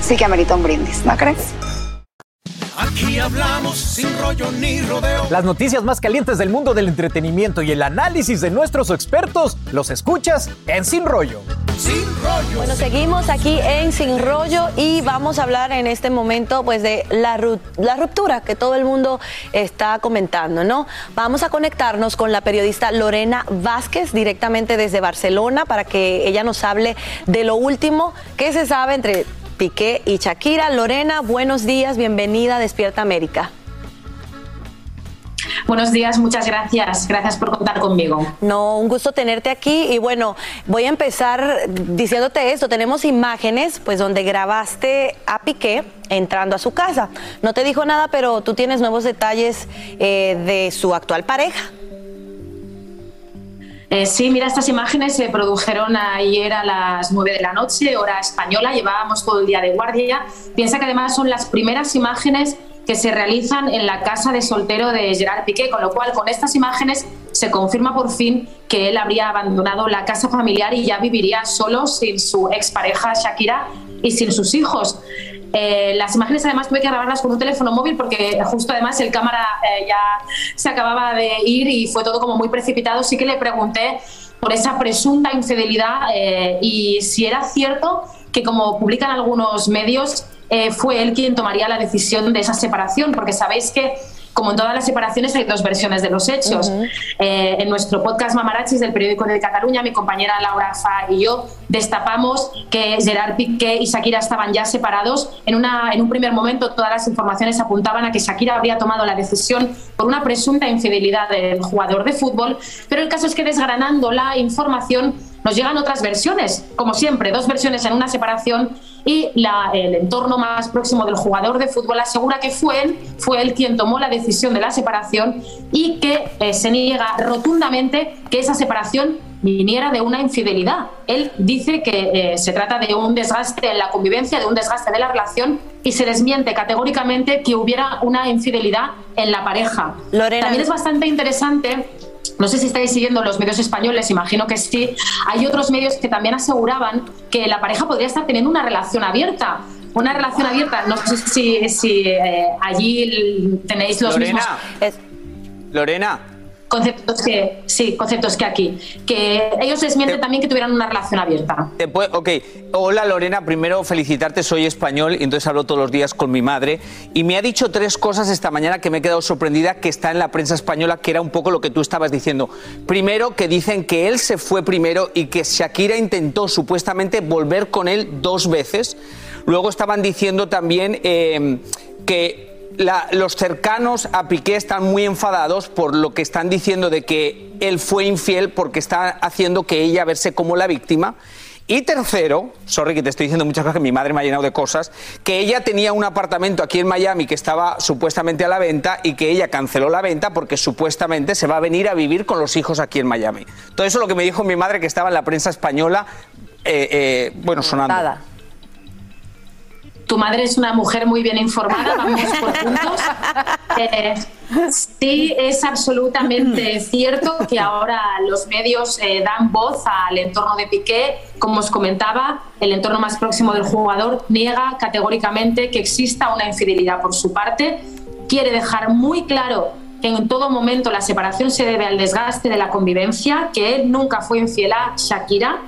sí que amerita un brindis, ¿no crees? Aquí hablamos sin rollo ni rodeo. Las noticias más calientes del mundo del entretenimiento y el análisis de nuestros expertos los escuchas en Sin Rollo. Sin rollo. Bueno, seguimos aquí en Sin Rollo y vamos a hablar en este momento pues de la, ru- la ruptura que todo el mundo está comentando, ¿no? Vamos a conectarnos con la periodista Lorena Vázquez directamente desde Barcelona para que ella nos hable de lo último que se sabe entre Piqué y Shakira. Lorena, buenos días, bienvenida a Despierta América. Buenos días, muchas gracias. Gracias por contar conmigo. No, un gusto tenerte aquí y bueno, voy a empezar diciéndote esto. Tenemos imágenes pues donde grabaste a Piqué entrando a su casa. No te dijo nada, pero tú tienes nuevos detalles eh, de su actual pareja. Eh, sí, mira, estas imágenes se produjeron ayer a las 9 de la noche, hora española. Llevábamos todo el día de guardia. Piensa que además son las primeras imágenes que se realizan en la casa de soltero de Gerard Piqué, con lo cual con estas imágenes se confirma por fin que él habría abandonado la casa familiar y ya viviría solo sin su expareja Shakira y sin sus hijos. Eh, las imágenes además tuve que grabarlas con un teléfono móvil porque justo además el cámara eh, ya se acababa de ir y fue todo como muy precipitado. Sí que le pregunté por esa presunta infidelidad eh, y si era cierto que como publican algunos medios fue él quien tomaría la decisión de esa separación porque sabéis que como en todas las separaciones hay dos versiones de los hechos. Ujú. Eh, en nuestro podcast Mamarachis del periódico de Cataluña, mi compañera Laura Fa y yo destapamos que Gerard Piqué y Shakira estaban ya separados. En, una, en un primer momento todas las informaciones apuntaban a que Shakira habría tomado la decisión por una presunta infidelidad del jugador de fútbol, pero el caso es que desgranando la información nos llegan otras versiones, como siempre, dos versiones en una separación y la- el entorno más próximo del jugador de fútbol asegura que fue él, fue él quien tomó la decisión de la separación y que eh, se niega rotundamente que esa separación viniera de una infidelidad. Él dice que eh, se trata de un desgaste en la convivencia, de un desgaste de la relación y se desmiente categóricamente que hubiera una infidelidad en la pareja. También es bastante interesante no sé si estáis siguiendo los medios españoles, imagino que sí. Hay otros medios que también aseguraban que la pareja podría estar teniendo una relación abierta. Una relación abierta, no sé si, si eh, allí tenéis los Lorena. mismos Lorena, conceptos que sí, conceptos que aquí. Que ellos desmienten también que tuvieran una relación abierta. ok. Hola Lorena, primero felicitarte, soy español y entonces hablo todos los días con mi madre y me ha dicho tres cosas esta mañana que me he quedado sorprendida que está en la prensa española, que era un poco lo que tú estabas diciendo. Primero, que dicen que él se fue primero y que Shakira intentó supuestamente volver con él dos veces. Luego estaban diciendo también eh, que la- los cercanos a Piqué están muy enfadados por lo que están diciendo de que él fue infiel porque está haciendo que ella verse como la víctima. Y tercero, sorry que te estoy diciendo muchas cosas que mi madre me ha llenado de cosas, que ella tenía un apartamento aquí en Miami que estaba supuestamente a la venta y que ella canceló la venta porque supuestamente se va a venir a vivir con los hijos aquí en Miami. Todo eso es lo que me dijo mi madre que estaba en la prensa española, eh, eh, bueno, sonando. Tu madre es una mujer muy bien informada, vamos por puntos. Eh, sí, es absolutamente cierto que ahora los medios eh, dan voz al entorno de Piqué. Como os comentaba, el entorno más próximo del jugador niega categóricamente que exista una infidelidad por su parte. Quiere dejar muy claro que en todo momento la separación se debe al desgaste de la convivencia, que él nunca fue infiel a Shakira,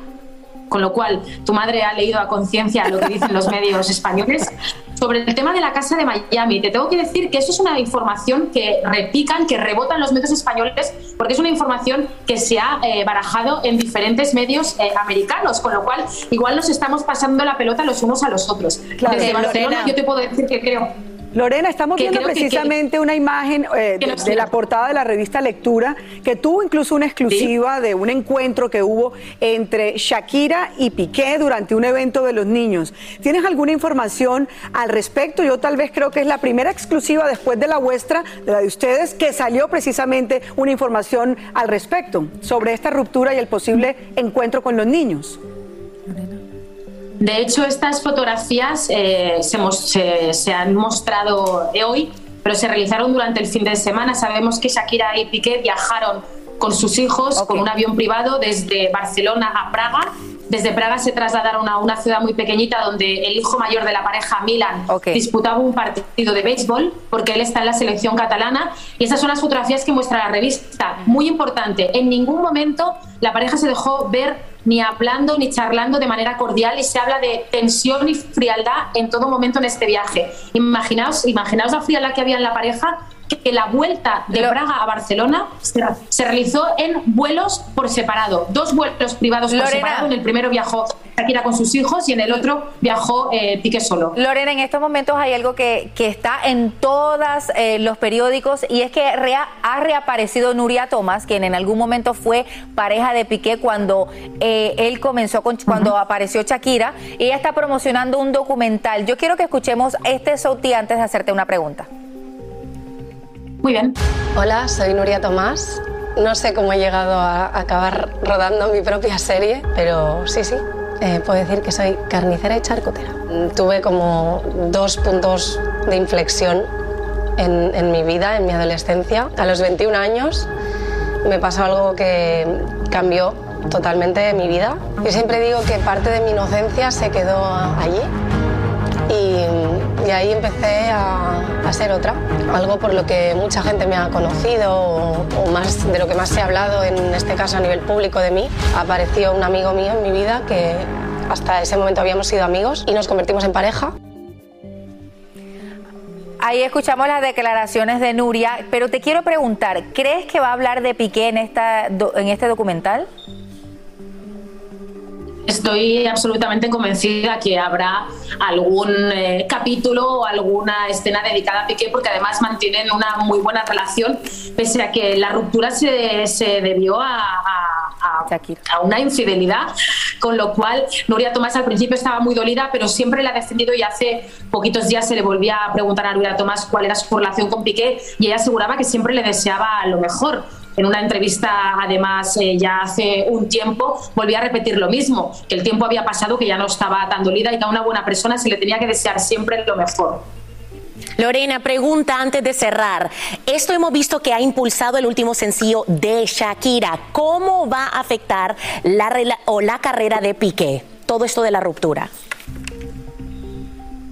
con lo cual tu madre ha leído a conciencia lo que dicen los medios españoles. sobre el tema de la casa de Miami. Te tengo que decir que eso es una información que repican, que rebotan los medios españoles, porque es una información que se ha eh, barajado en diferentes medios eh, americanos, con lo cual igual nos estamos pasando la pelota los unos a los otros. Claro. Desde Barcelona yo te puedo decir que creo Lorena, estamos Que viendo que- precisamente una imagen eh, de, la portada de la revista Lectura, que tuvo incluso una exclusiva de un encuentro que hubo entre Shakira y Piqué durante un evento de los niños. ¿Tienes alguna información al respecto? Yo tal vez creo que es la primera exclusiva después de la vuestra, de la de ustedes, que salió precisamente una información al respecto sobre esta ruptura y el posible encuentro con los niños. De hecho, estas fotografías eh, se, se han mostrado hoy, pero se realizaron durante el fin de semana. Sabemos que Shakira y Piqué viajaron con sus hijos con un avión privado desde Barcelona a Praga. Desde Praga se trasladaron a una ciudad muy pequeñita donde el hijo mayor de la pareja, Milan, disputaba un partido de béisbol porque él está en la selección catalana. Y esas son las fotografías que muestra la revista. Muy importante, en ningún momento la pareja se dejó ver ni hablando ni charlando de manera cordial y se habla de tensión y frialdad en todo momento en este viaje. Imaginaos, imaginaos la frialdad que había en la pareja que la vuelta de Praga a Barcelona se, se realizó en vuelos por separado, dos vuelos privados por Lorena. separado. En el primero viajó Shakira con sus hijos y en el otro viajó eh, Piqué solo. Lorena, en estos momentos hay algo que, que está en todos los periódicos y es que rea- ha reaparecido Nuria Tomás, quien en algún momento fue pareja de Piqué cuando eh, él comenzó con, cuando apareció Shakira. Y ella está promocionando un documental. Yo quiero que escuchemos este Sauti antes de hacerte una pregunta. Muy bien. Hola, soy Nuria Tomás. No sé cómo he llegado a acabar rodando mi propia serie, pero sí, sí. eh, puedo decir que soy carnicera y charcutera. Tuve como dos puntos de inflexión en, en mi vida, en mi adolescencia. A los 21 años me pasó algo que cambió totalmente mi vida. Yo siempre digo que parte de mi inocencia se quedó allí y, y ahí empecé a, a ser otra. Algo por lo que mucha gente me ha conocido o, más de lo que más se ha hablado en este caso a nivel público de mí. Apareció un amigo mío en mi vida que hasta ese momento habíamos sido amigos y nos convertimos en pareja. Ahí escuchamos las declaraciones de Nuria, pero te quiero preguntar, ¿crees que va a hablar de Piqué en, esta, en este documental? Estoy absolutamente convencida que habrá algún eh, capítulo o alguna escena dedicada a Piqué, porque además mantienen una muy buena relación, pese a que la ruptura se, se debió a, a- a- a una infidelidad, con lo cual Nuria Tomás al principio estaba muy dolida, pero siempre la ha defendido y hace poquitos días se le volvía a preguntar a Nuria Tomás cuál era su relación con Piqué y ella aseguraba que siempre le deseaba lo mejor. En una entrevista, además, eh, ya hace un tiempo, volvía a repetir lo mismo, que el tiempo había pasado, que ya no estaba tan dolida y que a una buena persona se le tenía que desear siempre lo mejor. Lorena, pregunta antes de cerrar. Esto hemos visto que ha impulsado el último sencillo de Shakira. ¿Cómo va a afectar la, o la carrera de Piqué? Todo esto de la ruptura.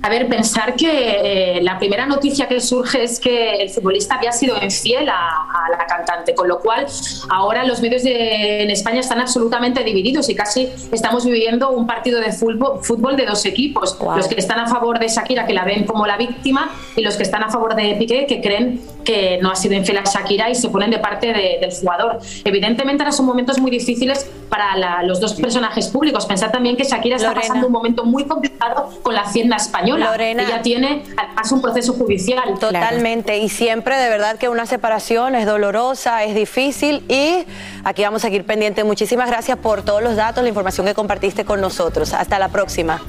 A ver, pensar que eh, la primera noticia que surge es que el futbolista había sido infiel a, a la cantante, con lo cual ahora los medios de- en España están absolutamente divididos y casi estamos viviendo un partido de fútbol, fútbol de dos equipos. Los que están a favor de Shakira, que la ven como la víctima, y los que están a favor de Piqué, que creen que no ha sido infiel a Shakira y se ponen de parte de- del jugador. Evidentemente ahora son momentos muy difíciles para la- los dos personajes públicos. Pensar también que Shakira está Lorena. pasando un momento muy complicado con la hacienda española. Lorena. Ella tiene además un proceso judicial. Totalmente, y siempre de verdad que una separación es dolorosa, es difícil y aquí vamos a seguir pendientes. Muchísimas gracias por todos los datos, la información que compartiste con nosotros. Hasta la próxima.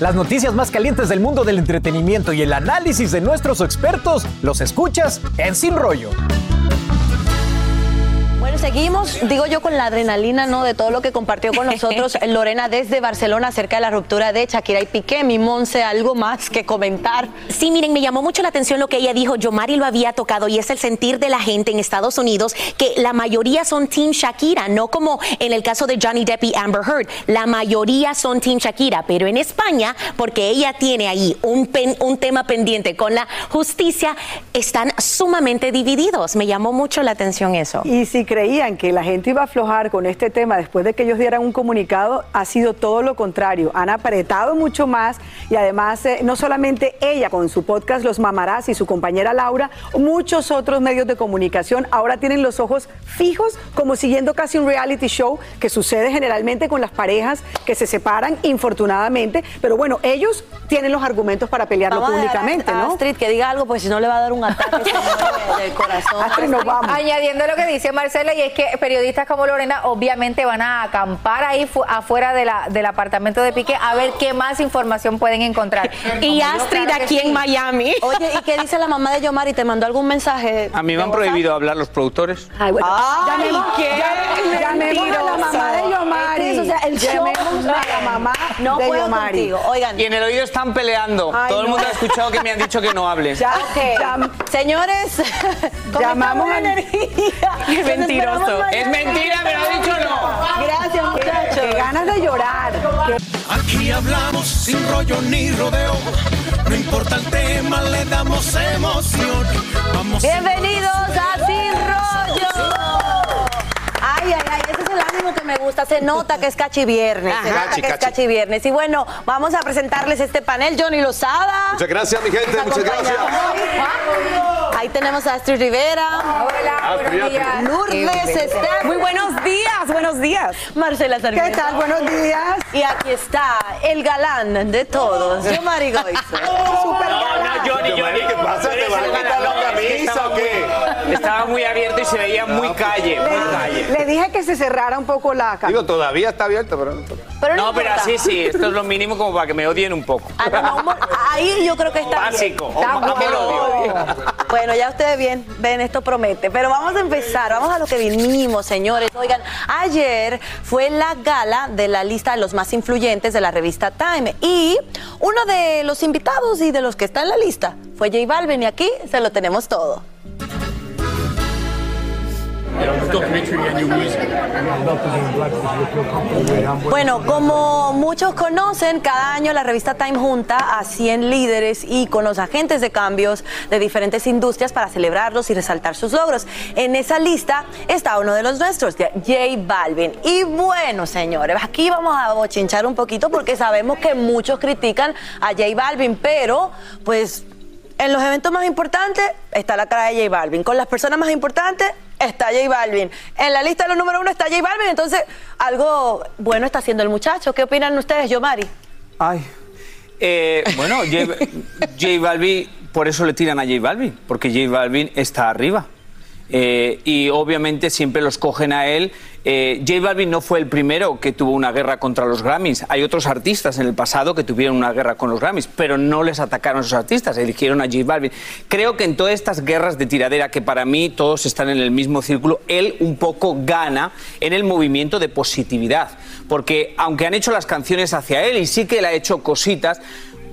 Las noticias más calientes del mundo del entretenimiento y el análisis de nuestros expertos los escuchas en Sin Rollo. Seguimos, digo yo, con la adrenalina, ¿no? De todo lo que compartió con nosotros Lorena desde Barcelona acerca de la ruptura de Shakira y Piqué. Mi Monse, algo más que comentar. Sí, miren, me llamó mucho la atención lo que ella dijo. Yo, Mari lo había tocado y es el sentir de la gente en Estados Unidos que la mayoría son Team Shakira, no como en el caso de Johnny Depp y Amber Heard. La mayoría son Team Shakira, pero en España, porque ella tiene ahí un, pen- un tema pendiente con la justicia, están sumamente divididos. Me llamó mucho la atención eso. Y si creían creían que la gente iba a aflojar con este tema después de que ellos dieran un comunicado, ha sido todo lo contrario. Han apretado mucho más y además eh, no solamente ella con su podcast Los Mamarás y su compañera Laura, muchos otros medios de comunicación ahora tienen los ojos fijos como siguiendo casi un reality show que sucede generalmente con las parejas que se separan infortunadamente, pero bueno, ellos tienen los argumentos para pelearlo Vamos públicamente, a ¿no? Astrid que diga algo, porque si no le va a dar un ataque del corazón. Astrid, nos vamos. Añadiendo lo que dice Marcela, y es que periodistas como Lorena obviamente van a acampar ahí fu- afuera de la, del apartamento de Piqué a ver qué más información pueden encontrar. Y Astrid claro aquí sí. en Miami. Oye, ¿y qué dice la mamá de Yomari? ¿Te mandó algún mensaje? A mí me han prohibido hablar los productores. Ay, bueno. Ay, Llamemos- qué llamemos- a la mamá de Yomari. Cris, o sea, el show Llamemos a la mamá no de puedo Yomari. contigo. Oigan, Y en el oído están peleando. Ay, Todo el mundo ha escuchado que me han dicho que no hable. Ya, Ok, llam- señores, Llamamos energía. Qué nos Es mentira, me lo ha dicho no. Gracias, muchachos. Qué ganas de llorar. Aquí hablamos sin rollo ni rodeo. No importa el tema, le damos emoción. Vamos Bienvenidos a Ay, ese es el ánimo que me gusta. Se nota que es cachi viernes. Se nota Cachi, que es cachi. cachi viernes. Y bueno, vamos a presentarles este panel. Johnny Lozada. Muchas gracias, mi gente, muchas gracias. Ahí tenemos a Astrid Rivera. Hola, buenos días. Lourdes Esther. Muy buenos días, buenos días. Marcela Sarmiento. ¿Qué tal? Buenos días. Y aquí está el galán de todos, yo Mari Goizo. Super No, no, Johnny, Johnny. ¿Qué pasa? ¿Te vas a quitar la camisa estaba o qué? muy- Estaba muy abierto y se veía muy calle, muy calle. Le dije que se cerrara un poco la. Digo, todavía está abierto, pero... Pero No, pero así sí, esto es lo mínimo como para que me odien un poco. Ah, no, no, ahí yo creo que está Básico. bien. Está bueno. odio. Bueno, ya ustedes bien, ven, esto promete. Pero vamos a empezar, vamos a lo que vinimos, señores. Oigan, ayer fue la gala de la lista de los más influyentes de la revista Time. Y uno de los invitados y de los que está en la lista fue J Balvin. Y aquí se lo tenemos todo. Bueno, como muchos conocen, cada año la revista Time junta a 100 líderes y con los agentes de cambios de diferentes industrias para celebrarlos y resaltar sus logros. En esa lista está uno de los nuestros, J Balvin. Y bueno, señores, aquí vamos a bochinchar un poquito porque sabemos que muchos critican a J Balvin, pero pues en los eventos más importantes está la cara de J Balvin. Con las personas más importantes está J Balvin. En la lista de los número uno está J Balvin. Entonces, algo bueno está haciendo el muchacho. ¿Qué opinan ustedes, Yomari? Ay, Eh, bueno, J, J Balvin, por eso le tiran a J Balvin, porque J Balvin está arriba. Eh, y obviamente siempre los cogen a él. Eh, J Balvin no fue el primero que tuvo una guerra contra los Grammys. Hay otros artistas en el pasado que tuvieron una guerra con los Grammys, pero no les atacaron a esos artistas, eligieron a J Balvin. Creo que en todas estas guerras de tiradera, que para mí todos están en el mismo círculo, él un poco gana en el movimiento de positividad. Porque aunque han hecho las canciones hacia él y sí que él ha hecho cositas,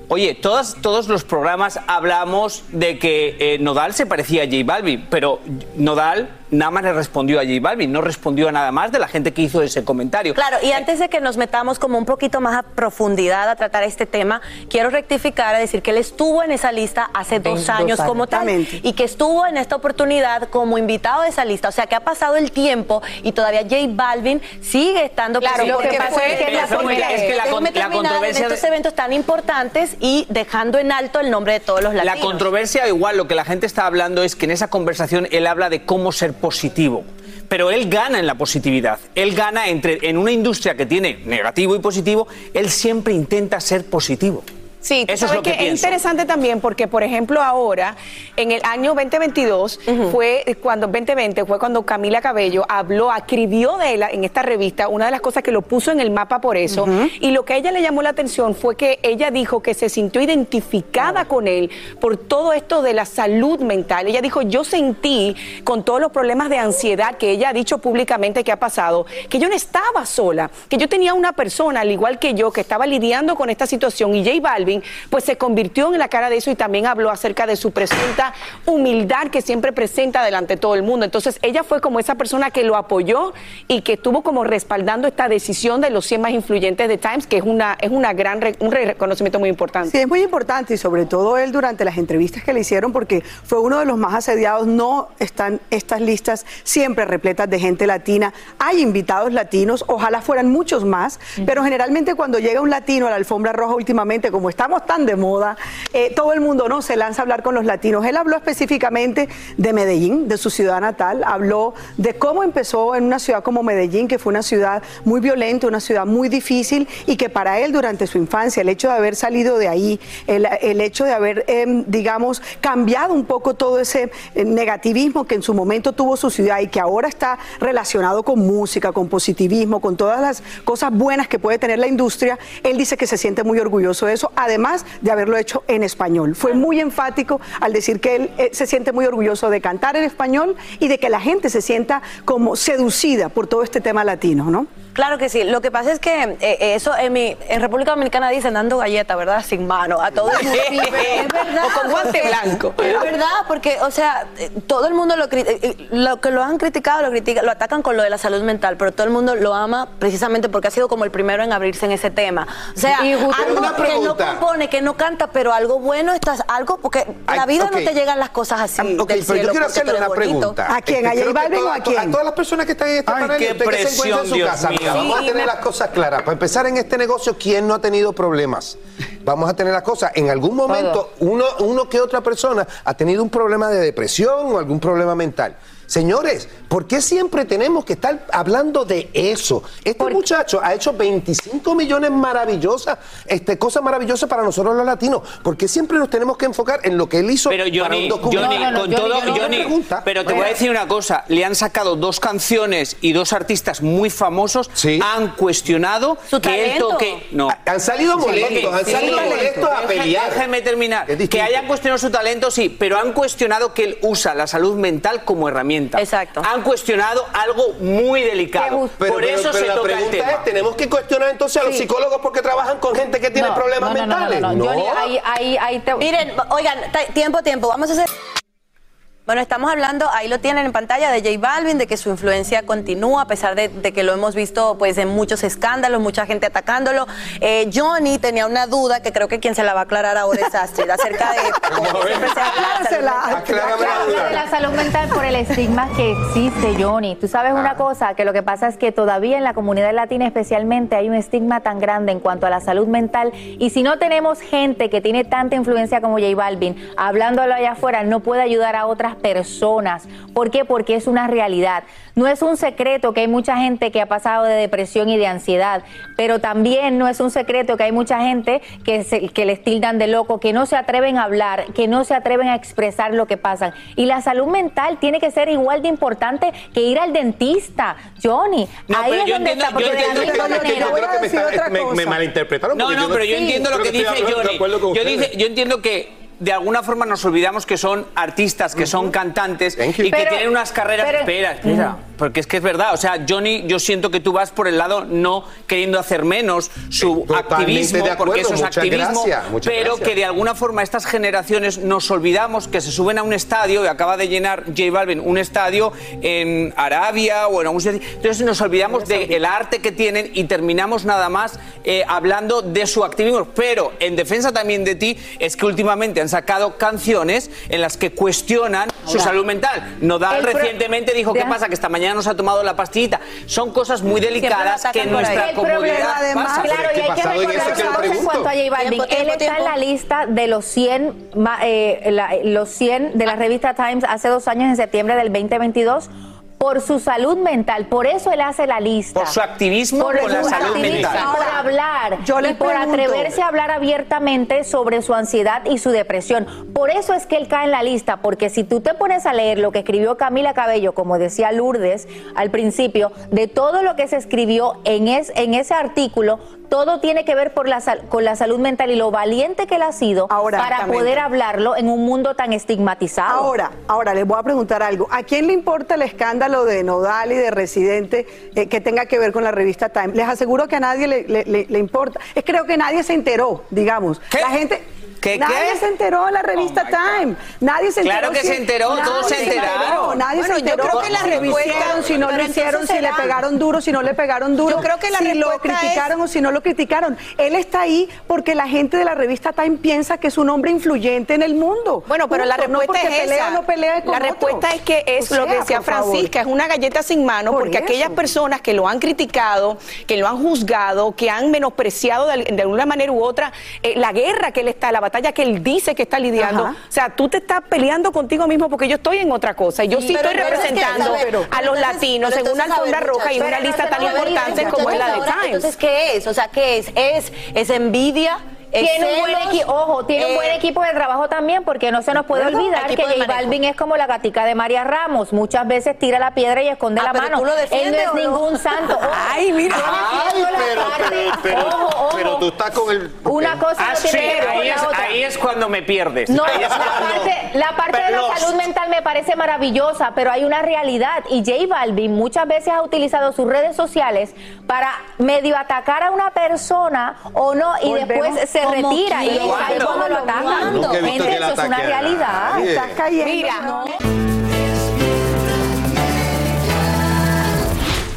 Oye, todos los programas hablamos de que eh, Nodal se parecía a J Balvin, pero Nodal nada más le respondió a J Balvin, no respondió a nada más de la gente que hizo ese comentario. Claro, y antes de que nos metamos como un poquito más a profundidad a tratar este tema, quiero rectificar a decir que él estuvo en esa lista hace dos dos años años, como tal y que estuvo en esta oportunidad como invitado de esa lista. O sea, que ha pasado el tiempo y todavía J Balvin sigue estando Claro, presente. lo que pasa fue es que la es que la con- controversia en de- estos eventos tan importantes y dejando en alto el nombre de todos los La controversia, igual, lo que la gente está hablando es que en esa conversación él habla de cómo ser positivo. Pero él gana en la positividad. Él gana entre, en una industria que tiene negativo y positivo, él siempre intenta ser positivo. Sí, Eso es lo que es interesante también porque, por ejemplo, ahora, en el año 2022, fue cuando, 2020, fue cuando Camila Cabello habló, escribió de él en esta revista, una de las cosas que lo puso en el mapa por eso, y lo que a ella le llamó la atención fue que ella dijo que se sintió identificada con él por todo esto de la salud mental. Ella dijo, yo sentí con todos los problemas de ansiedad que ella ha dicho públicamente que ha pasado, que yo no estaba sola, que yo tenía una persona, al igual que yo, que estaba lidiando con esta situación y J Balvin Pues se convirtió en la cara de eso y también habló acerca de su presunta humildad que siempre presenta delante de todo el mundo. Entonces ella fue como esa persona que lo apoyó y que estuvo como respaldando esta decisión de los 100 más influyentes de Times, que es una es una gran un reconocimiento muy importante. Sí, es muy importante y sobre todo él durante las entrevistas que le hicieron porque fue uno de los más asediados. No están estas listas siempre repletas de gente latina. Hay invitados latinos, ojalá fueran muchos más, pero generalmente cuando llega un latino a la alfombra roja últimamente, como estamos tan de moda, eh, todo el mundo no se lanza a hablar con los latinos. Él habló específicamente de Medellín, de su ciudad natal, habló de cómo empezó en una ciudad como Medellín, que fue una ciudad muy violenta, una ciudad muy difícil y que para él durante su infancia, el hecho de haber salido de ahí, el, el hecho de haber, em, digamos, cambiado un poco todo ese eh, negativismo que en su momento tuvo su ciudad y que ahora está relacionado con música, con positivismo, con todas las cosas buenas que puede tener la industria, él dice que se siente muy orgulloso de eso, de haberlo hecho en español. Fue muy enfático al decir que él eh, se siente muy orgulloso de cantar en español y de que la gente se sienta como seducida por todo este tema latino, ¿no? Claro que sí. Lo que pasa es que eh, eh, eso en, mi, en República Dominicana dicen dando galleta, ¿verdad? Sin mano. A todo el mundo. Sí, pero es verdad. O con guante porque- blanco. Es verdad, porque, o sea, todo el mundo lo, lo que lo han criticado, lo critica, lo atacan con lo de la salud mental, pero todo el mundo lo ama precisamente porque ha sido como el primero en abrirse en ese tema. O sea, Y algo Una que no compone, que no canta, pero algo bueno estás, algo, porque la Ay, vida ok. no te llegan las cosas así. Ok, del pero cielo yo quiero hacerle una pregunta. ¿A quién? ¿A Este, J Balvin o toda- a quién? A todas las personas que están en este Ay, panel, qué usted que se encuentra en su casa. Vamos a tener me- las cosas claras. Para empezar en este negocio, ¿quién no ha tenido problemas? Vamos a tener las cosas. En algún momento, uno, uno que otra persona ha tenido un problema de depresión o algún problema mental. Señores, ¿por qué siempre tenemos que estar hablando de eso? Este muchacho ha hecho 25 millones maravillosas, este, cosas maravillosas para nosotros los latinos. ¿Por qué siempre nos tenemos que enfocar en lo que él hizo Pero para un Johnny, documento? Johnny, con todo, Johnny, pero te voy a decir una cosa, le han sacado dos canciones y dos artistas muy famosos, han cuestionado Su que él toque, no, Han salido molestos, han salido molestos a pelear. Déjeme terminar. Que hayan cuestionado su talento, sí, pero han cuestionado que él usa la salud mental como herramienta. Exacto. Han cuestionado algo muy delicado. Pero, Por pero- eso pero se la toca el pregunta tema. es, ¿tenemos que cuestionar entonces a los Sí. psicólogos porque trabajan con gente que tiene No, problemas no, no, no, mentales? no, no, Johnny, ahí- ahí- ahí te- Miren, oigan, tiempo, tiempo, vamos a hacer... Bueno, estamos hablando, ahí lo tienen en pantalla, de J Balvin, de que su influencia continúa, a pesar de, de que lo hemos visto pues en muchos escándalos, mucha gente atacándolo. Eh, Johnny tenía una duda que creo que quien se la va a aclarar ahora es Astrid, acerca de cómo siempre se habla de la salud mental. por el estigma que existe, Johnny. Tú sabes una cosa, que lo que pasa es que todavía en la comunidad latina especialmente hay un estigma tan grande en cuanto a la salud mental. Y si no tenemos gente que tiene tanta influencia como J Balvin, hablándolo allá afuera, no puede ayudar a otras personas. ¿Por qué? Porque es una realidad. No es un secreto que hay mucha gente que ha pasado de depresión y de ansiedad, pero también no es un secreto que hay mucha gente que, se- que les tildan de loco, que no se atreven a hablar, que no se atreven a expresar lo que pasan. Y la salud mental tiene que ser igual de importante que ir al dentista. Johnny, No, ahí es donde entiendo- está. porque yo de la yo me, está- me- me malinterpretaron. No, no, yo pero yo entiendo lo que dice Johnny. dice- yo entiendo que de alguna forma nos olvidamos que son artistas, que son cantantes y que Pero- tienen unas carreras. pero- espera, espera. Porque es que es verdad. O sea, Johnny, yo siento que tú vas por el lado no queriendo hacer menos su Totalmente activismo, de acuerdo, porque eso es activismo. gracias, pero gracias. que de alguna forma estas generaciones nos olvidamos que se suben a un estadio y acaba de llenar J Balvin un estadio en Arabia o en algún sitio. Entonces nos olvidamos del arte que tienen y terminamos nada más eh, hablando de su activismo. Pero en defensa también de ti es que últimamente han sacado canciones en las que cuestionan su salud mental. Nodal el recientemente dijo, ¿qué pasa? Que esta mañana nos ha tomado la pastillita. Son cosas muy delicadas que en nuestra El problema, comunidad además, pasan. claro, y hay que recordar en cuanto a J Balvin. Tiempo, tiempo, Él está tiempo. en la lista de los 100, ma- eh, la- los 100 de la revista Times hace dos años, en septiembre del 2022. Por su salud mental, por eso él hace la lista. Por su activismo por con la su salud mental. por hablar yo y por pregunto- atreverse a hablar abiertamente sobre su ansiedad y su depresión. Por eso es que él cae en la lista, porque si tú te pones a leer lo que escribió Camila Cabello, como decía Lourdes al principio, de todo lo que se escribió en, es- en ese artículo, todo tiene que ver por la sal- con la salud mental y lo valiente que él ha sido para poder hablarlo en un mundo tan estigmatizado. Ahora, ahora les voy a preguntar algo. ¿A quién le importa el escándalo de Nodal y de Residente eh, que tenga que ver con la revista Time? Les aseguro que a nadie le, le- le- le importa. Es creo que nadie se enteró, digamos. La gente. ¿Qué, nadie qué? se enteró en la revista Time. Nadie se enteró. Claro que si- se enteró, todos se enteraron. Nadie Bueno, se yo enteró. creo que la si lo respuesta- hicieron, si no lo hicieron, si le pegaron duro, si no le pegaron duro. Yo creo que la si lo criticaron o si no lo criticaron. Él está ahí porque la gente de la revista Time piensa que es un hombre influyente en el mundo. Bueno, pero la. No respuesta porque es pelea esa. o no pelea con la otro. respuesta es que es O lo que decía favor. Francisca, es una galleta sin mano, Por porque eso. aquellas personas que lo han criticado, que lo han juzgado, que han menospreciado de, de alguna manera u otra eh, la guerra que él está, la batalla que él dice que está lidiando. Ajá. O sea, tú te estás peleando contigo mismo porque yo estoy en otra cosa y yo sí, estoy representando A los entonces- latinos en una alfombra roja y en una lista tan importante como es la de Times. Entonces, ¿qué es? O sea, ¿qué es? ¿Es, es envidia? ¿Es Tiene un buen equipo, ojo, tiene un Eh, buen equipo de trabajo también, porque no se nos puede olvidar que J. Balvin es como la gatica de María Ramos. Muchas veces tira la piedra y esconde Ah, la mano. tú lo Él no es ningún santo. Ojo, Ay, mira. Ay, pero, parte- pero, pero, ojo, ojo. pero tú estás con el... Una cosa Ah, no sí, tiene que ver con ahí la es, otra. ahí es cuando me pierdes. No, Ahí la es parte, la parte de la salud mental me parece maravillosa, pero hay una realidad y J Balvin muchas veces ha utilizado sus redes sociales para medio atacar a una persona o no y Volvemos. después se ¿Cómo retira y ahí es ¿Cuándo? cuando lo atacan. Gente, eso es una realidad. Estás cayendo. Mira, ¿no?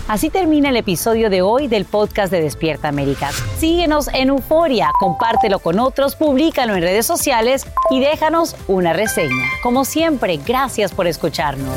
Así termina el episodio de hoy del podcast de Despierta América. Síguenos en Euforia, compártelo con otros, públicalo en redes sociales y déjanos una reseña. Como siempre, gracias por escucharnos.